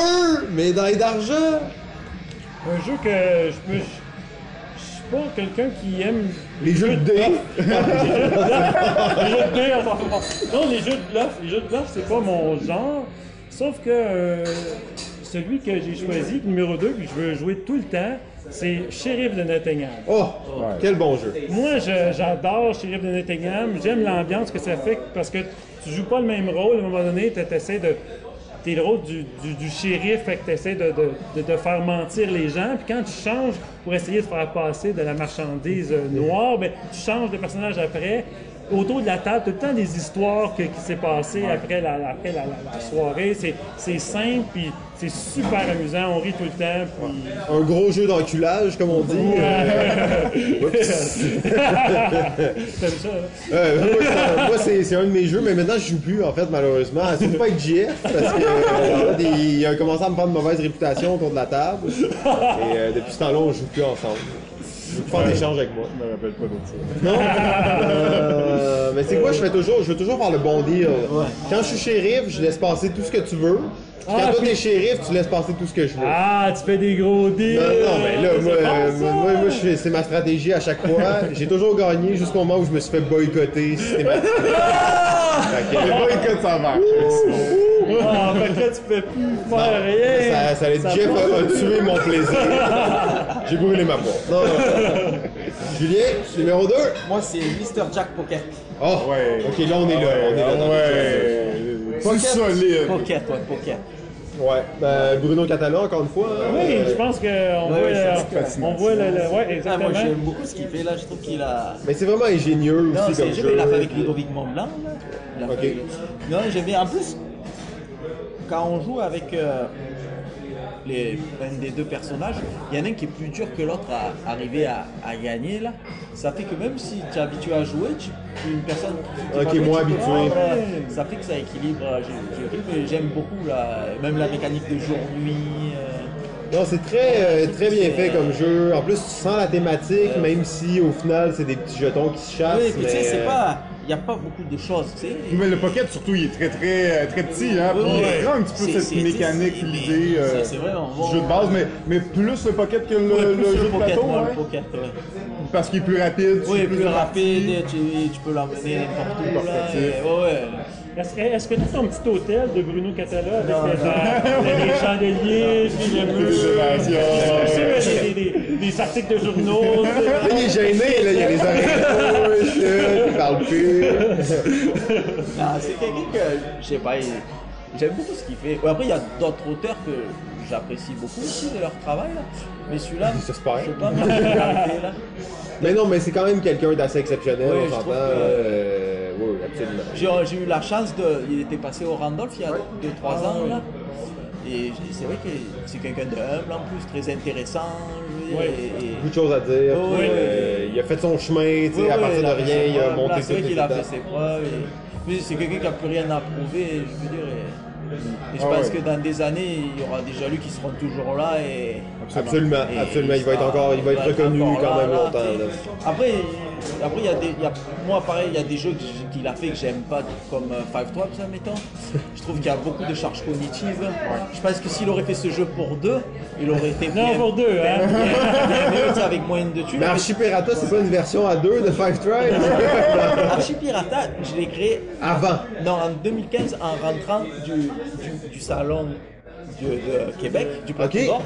médaille d'argent. Un jeu que je peux. Je suis pas quelqu'un qui aime. Les jeux de dés. les jeux de dés, enfin. Non, les jeux de bluff. Les jeux de bluff, c'est pas mon genre. Sauf que euh, celui que j'ai choisi, numéro 2, puis que je veux jouer tout le temps, c'est Sheriff de Nottingham. Oh, quel bon jeu. Moi, j'adore Sheriff de Nottingham. J'aime l'ambiance que ça fait parce que tu joues pas le même rôle. À un moment donné, tu essaies de. T'es le rôle du, du, shérif, fait que tu essaies de, de, de, de faire mentir les gens. Puis quand tu changes pour essayer de faire passer de la marchandise euh, noire, ben, tu changes de personnage après. Autour de la table, tout le temps des histoires que- qui s'est passé après, la, la- après la, la- la soirée. C'est, simple, puis c'est super amusant. On rit tout le temps. Puis... Un gros jeu d'enculage, comme on dit. Oups. T'aimes ça, hein? Euh, moi, c'est- moi, c'est c'est un de mes jeux, mais maintenant je joue plus en fait malheureusement. C'est pas avec JF parce que euh, il a commencé à me prendre une mauvaise réputation autour de la table. Et euh, depuis ce temps-là, on joue plus ensemble. Je veux faire d'échange avec moi. Je me rappelle pas de ça. Non? Euh, mais c'est quoi, je fais toujours, je veux toujours faire le bon deal. Quand je suis shérif, je laisse passer tout ce que tu veux. Puis quand Ah, toi puis- t'es shérif, tu laisses passer tout ce que je veux. Ah, tu fais des gros deals! Non, non, mais là, moi, euh, ça! moi, moi, je fais- c'est ma stratégie à chaque fois. J'ai toujours gagné jusqu'au moment où je me suis fait boycotter systématiquement. Fait que, pas une ça marche. Ah, fait que là, tu peux plus faire rien! ça, ça, Jeff a, a tué mon plaisir. J'ai brûlé ma boîte. Non, non. Julien, numéro 2. Moi, c'est Mr. Jack Pocket. Oh, Ouais. ok, là on est là. on est là dans Ouais. Pocket. solide. Pocket, ouais, Pocket. Ouais, ben, Bruno Catalan, encore une fois. hein, Oui, euh, je pense qu'on Ouais, voit, ouais, fascinant. on voit le, le- ouais, Ah, exactement. moi, j'aime beaucoup ce qu'il fait là. Je trouve qu'il a. Mais c'est vraiment ingénieux Non, aussi comme j'ai jeu. il a fait avec Ludovic Montblanc. Là. Il a Ok. fait- Non, j'aime bien. En plus, quand on joue avec euh, les, un des deux personnages, il y en a un qui est plus dur que l'autre à arriver à, à gagner. Là. Ça fait que même si tu es habitué à jouer, tu, une personne qui, jouer, moins tu peux habitué. prendre, euh, ça fait que ça équilibre. euh, mais J'aime beaucoup là, même la mécanique de jour-nuit. euh, Non, c'est très, euh, très bien fait comme jeu. En plus, tu sens la thématique, même si au final c'est des petits jetons qui se chassent. oui, puis tu sais, mais, c'est pas. Il n'y a pas beaucoup de choses, tu sais. Mais le pocket, surtout, il est très très euh, très petit, hein. Puis Ouais, il prend un petit peu cette mécanique, l'idée euh, jeu de base, mais, mais plus le pocket que le, Ouais, le plus jeu le de pocket, plateau, moi, ouais. le pocket, ouais. Parce qu'il est plus rapide. Oui, plus de rapide, tu, tu peux l'emmener n'importe où. Là, Portatif. et- ouais, ouais. Est-ce que tu as ton petit hôtel de Bruno Catala avec les, les, les chandeliers, puis le mur, Des des, des, des, des articles de journaux? Là, il est gêné, là, il y a les oreilles il parle plus. Non, c'est quelqu'un que, je sais pas, il- j'aime beaucoup ce qu'il fait. Ouais, après, il y a d'autres auteurs que j'apprécie beaucoup aussi de leur travail, là. Mais celui-là, je sais pas, ma popularité, là. Mais non, mais c'est quand même quelqu'un d'assez exceptionnel, on je s'entend. Euh, oui, absolument. J'ai j'ai eu la chance de. Il était passé au Randolph il y a 2-3 ans, là. Et c'est vrai que c'est quelqu'un de humble en plus, très intéressant. Ouais. et- et- Beaucoup de choses à dire. Oui, puis, oui. euh, il a fait son chemin, tu sais, Oui, à oui, partir il de a fait rien, ses il a monté Là, C'est vrai qu'il a fait ses preuves. et- Mais c'est quelqu'un qui a plus rien à prouver, je veux dire. et- Et je Ah pense ouais. que dans des années, il y aura déjà lui qui seront toujours là et. Absolument, et absolument. Il va être sera- encore, il va être reconnu quand là, même là, longtemps. là. Après, après il y a des, il y a- moi pareil, il y a des jeux qu'il a fait que j'aime pas, comme euh, Five Traps, admettons. Je trouve qu'il y a beaucoup de charges cognitives. Je pense que s'il aurait fait ce jeu pour deux, il aurait été Non, bien, pour deux, hein. bien, bien mieux, avec moyen de thunes. Mais Archipirata, c'est pas une version à deux de Five Tribes? Archipirata, je l'ai créé Avant. non, en 2015 en rentrant du, du, du salon de, de Québec, du Plateau Ok. d'Or.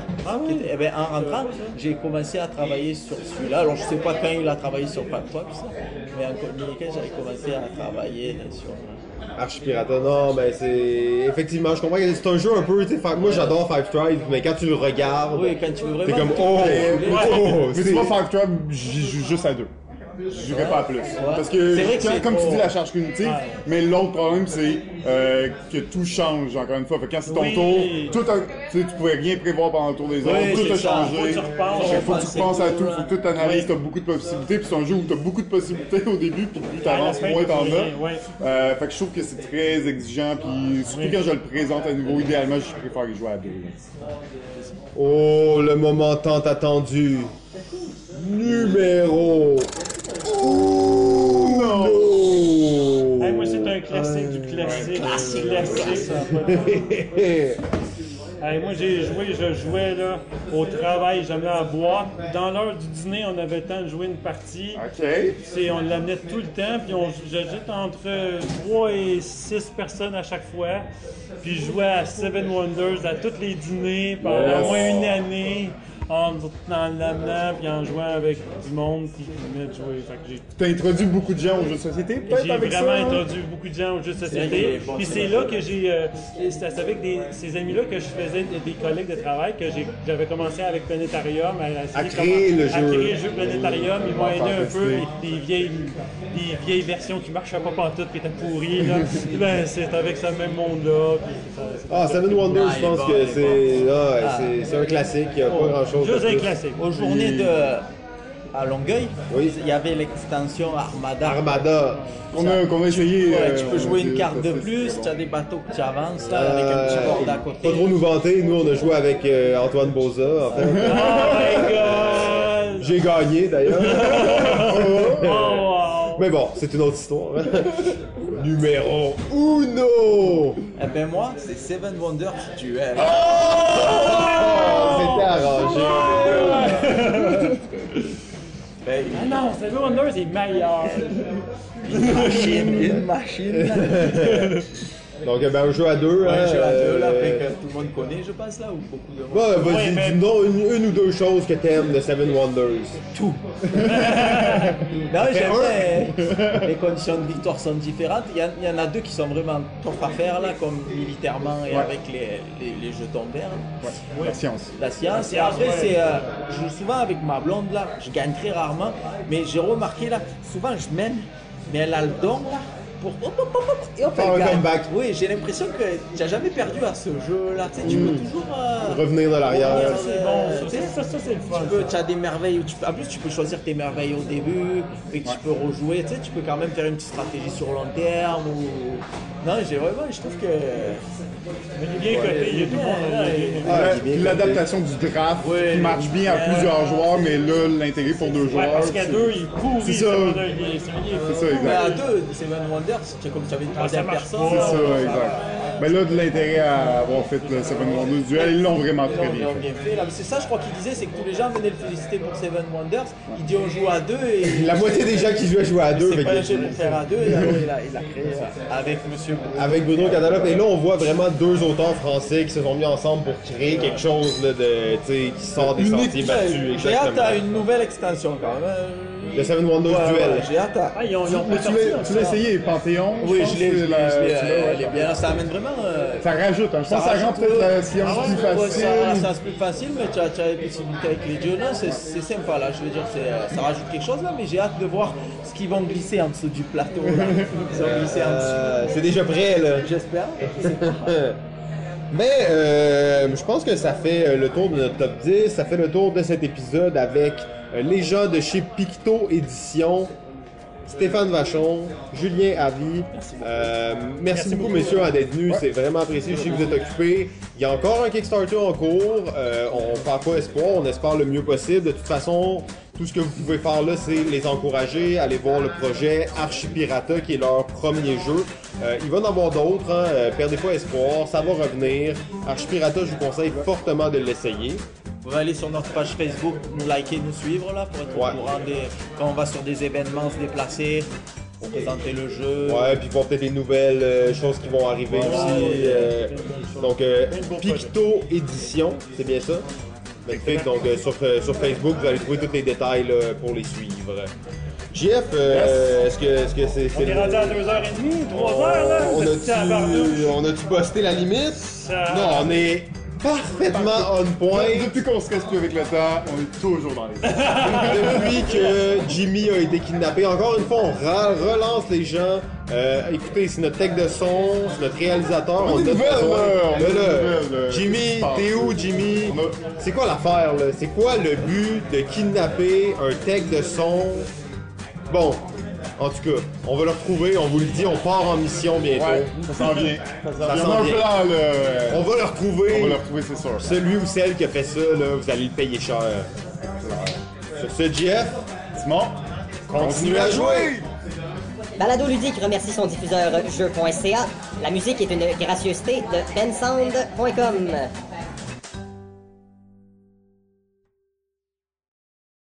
qui était- eh ben, en rentrant, j'ai commencé à travailler sur celui-là. Alors je sais pas quand il a travaillé sur Pactox, mais en 2015 j'avais commencé à travailler sur. Archipirata, non, ben c'est. Effectivement, je comprends que c'est un jeu un peu. fa- Moi j'adore Five Tribes, mais quand tu le regardes, Oui, quand tu veux t'es comme oh, oh, Mais tu c'est- vois, Five Tribe, j'y joue juste à deux. Je jouerai pas à plus. Parce que, comme tu dis, la charge cognitive, mais l'autre problème, c'est euh, que tout change, encore une fois. Fait que quand c'est ton Oui. tour, tout a, tu sais, tu pouvais rien prévoir pendant le tour des autres, Oui, tout a c'est ça. changé. Faut que tu repenses. Fait que faut que tu Faut penses à tout, tout, faut que tu analyses, t'as beaucoup de possibilités, puis c'est un jeu où t'as beaucoup de possibilités au début, puis plus t'avances, moins t'en as. Euh, fait que je trouve que c'est très exigeant, puis surtout quand je le présente à nouveau, idéalement, je préfère y jouer à deux. Oh, le moment tant attendu. Numéro. Non! Hey, moi, c'est un classique du classique. Classique, classique. ça Hey, moi, j'ai joué, je jouais là, au travail, j'amenais à boire. Dans l'heure du dîner, on avait le temps de jouer une partie. Ok. C'est, on l'amenait tout le temps, puis on j'étais entre 3 et 6 personnes à chaque fois. Puis je jouais à Seven Wonders à tous les dîners pendant Yes. au moins une année, en, en l'amenant, puis en jouant avec du monde, puis qui venait de jouer. Fait que j'ai T'as introduit beaucoup de gens aux jeux de société, peut-être j'ai avec vraiment ça? hein? introduit beaucoup de gens aux jeux de société. Puis c'est là que j'ai. euh, c'est c'est avec des, ces amis-là que je faisais des, collègues de travail, que j'ai- j'avais commencé avec Planétarium à, essayer À créer comment- le à jeu. créer le jeu Planétarium. Ils m'ont aidé un peu. Fantastique. Des, des vieilles, des vieilles versions qui marchaient pas pantoute, qui étaient pourries. Là. ben, c'est avec ce même monde-là. puis ça- Ah, Seven Wonders, Ah, je il est pense bon, que il est c'est. ah, Ah. c'est un classique, il n'y a pas grand chose. Juste un classique. Aux journées de. à Longueuil, Oui. il y avait l'extension Armada. Armada. Qu'on a, qu'on a essayé. Ouais, euh, tu peux on jouer une carte de plus, tu as des bateaux que tu avances là, avec un petit Euh, board à côté. Pas trop nous vanter, nous on a joué avec euh, Antoine Boza en fait. Oh my god! J'ai gagné d'ailleurs. Oh! Mais bon, c'est une autre histoire. Numéro uno! Eh ben moi, c'est Seven Wonders Duel. C'était arrangé. Ben, Ah non, Seven Wonders est meilleur! une machine, une machine. Donc ben, un jeu à deux. Un hein, jeu à deux là, euh, après que tout le monde connaît, je pense là, ou beaucoup de monde. Vas-y, Ouais, mais- dis-nous une, une ou deux choses que t'aimes de Seven Wonders. Tout. non, j'aime bien. Les conditions de victoire sont différentes. Il y, en- il y en a deux qui sont vraiment tough à faire là, comme militairement et avec les, les, les jetons verts. La science. La science. Et après, ouais. c'est. euh, je joue souvent avec ma blonde là. Je gagne très rarement. Mais j'ai remarqué là, souvent je mène, mais elle a le don là pour hop, hop. Oh, oui, j'ai l'impression que tu n'as jamais perdu à ce jeu-là. Tu, sais, peux mm. toujours euh, revenir de l'arrière. Euh, tu as des merveilles. Tu, en plus, tu peux choisir tes merveilles au début et tu peux rejouer. Tu, peux quand même faire une petite stratégie sur long terme. Non, j'ai vraiment, je trouve que. L'adaptation du draft qui marche bien à plusieurs joueurs, mais là, l'intégrer pour deux joueurs. Parce qu'à deux, il pourrit. C'est ça. Mais à deux, c'est 21 adverse. C'est comme si tu avais une troisième personne. C'est ça, exact. Mais là, de l'intérêt à avoir fait le Seven Wonders duel, ils l'ont vraiment très bien fait. C'est ça, je crois qu'il disait, c'est que tous les gens venaient le féliciter pour Seven Wonders. Il dit on joue à deux. Et la moitié des gens qui jouaient jouaient à deux. C'est pas jeu pour faire à deux, et alors il a créé euh, avec Monsieur Avec Bruno Catalope. Et là, on voit vraiment deux auteurs français qui se sont mis ensemble pour créer quelque chose de, qui sort des sentiers battus. J'ai hâte à une nouvelle extension quand même. Euh, le Seven Wonders ouais, Duel. ouais, J'ai hâte à. Ah, ils ont, ils ont Mais pas tu là, tu l'as ça. essayé, Panthéon Oui, je l'ai, elle est bien. Ça amène vraiment. euh, Ça rajoute, hein. je pense que ça rend rajoute, peut-être la science ah ouais, plus ouais, facile. ça science plus facile, mais tu as, tu as les possibilités avec les dieux. Non, c'est, sympa là. Je veux dire, euh, ça rajoute quelque chose là, mais j'ai hâte de voir ce qu'ils vont glisser en dessous du plateau. Là. Ils vont glisser en dessous. Euh, c'est déjà prêt, là. J'espère. Mais euh, je pense que ça fait le tour de notre top 10. Ça fait le tour de cet épisode avec euh, les gens de chez Picto Édition. Stéphane Vachon, Julien Avi. Euh, merci, beaucoup, messieurs, d'être venus. C'est vraiment apprécié. Je sais que vous êtes occupés. Il y a encore un Kickstarter en cours. Euh, on ne perd pas espoir. On espère le mieux possible. De toute façon, tout ce que vous pouvez faire là, c'est les encourager, aller voir le projet Archipirata, qui est leur premier jeu. Euh, il va en avoir d'autres. Hein. Euh, perdez pas espoir. Ça va revenir. Archipirata, je vous conseille fortement de l'essayer. Pouvez aller sur notre page Facebook, nous liker, nous suivre là pour être Ouais. au courant des. Quand on va sur des événements, se déplacer, pour présenter le jeu. Ouais, puis avoir peut-être des nouvelles euh, choses qui vont arriver aussi. euh, donc, euh, Picto Édition, c'est bien ça? Magnifique. Donc, sur, sur Facebook, vous allez trouver tous les détails là, pour les suivre. JF, euh, est-ce que est-ce que c'est. On c'est est rendu à 2h30, 3h là. on a-tu on a-tu busté la limite? Ça- Non, on est parfaitement on point. Depuis qu'on se reste plus avec le temps, on est toujours dans les Depuis que Jimmy a été kidnappé, encore une fois, on relance les gens. Euh, écoutez, c'est notre tech de son, c'est notre réalisateur. On on Là, là. Jimmy, t'es où, Jimmy? A- C'est quoi l'affaire, là? C'est quoi le but de kidnapper un tech de son? Bon, en tout cas, on va le retrouver, on vous le dit, on part en mission bientôt. Ouais, ça s'en vient. Ça s'en vient. plan, là. On va le retrouver. On va le retrouver, c'est sûr. Celui ou celle qui a fait ça, là, vous allez le payer cher. Sur ce, Jeff, Simon, continue à jouer! Balado Ludique remercie son diffuseur jeu.ca. La musique est une gracieuseté de bensound.com.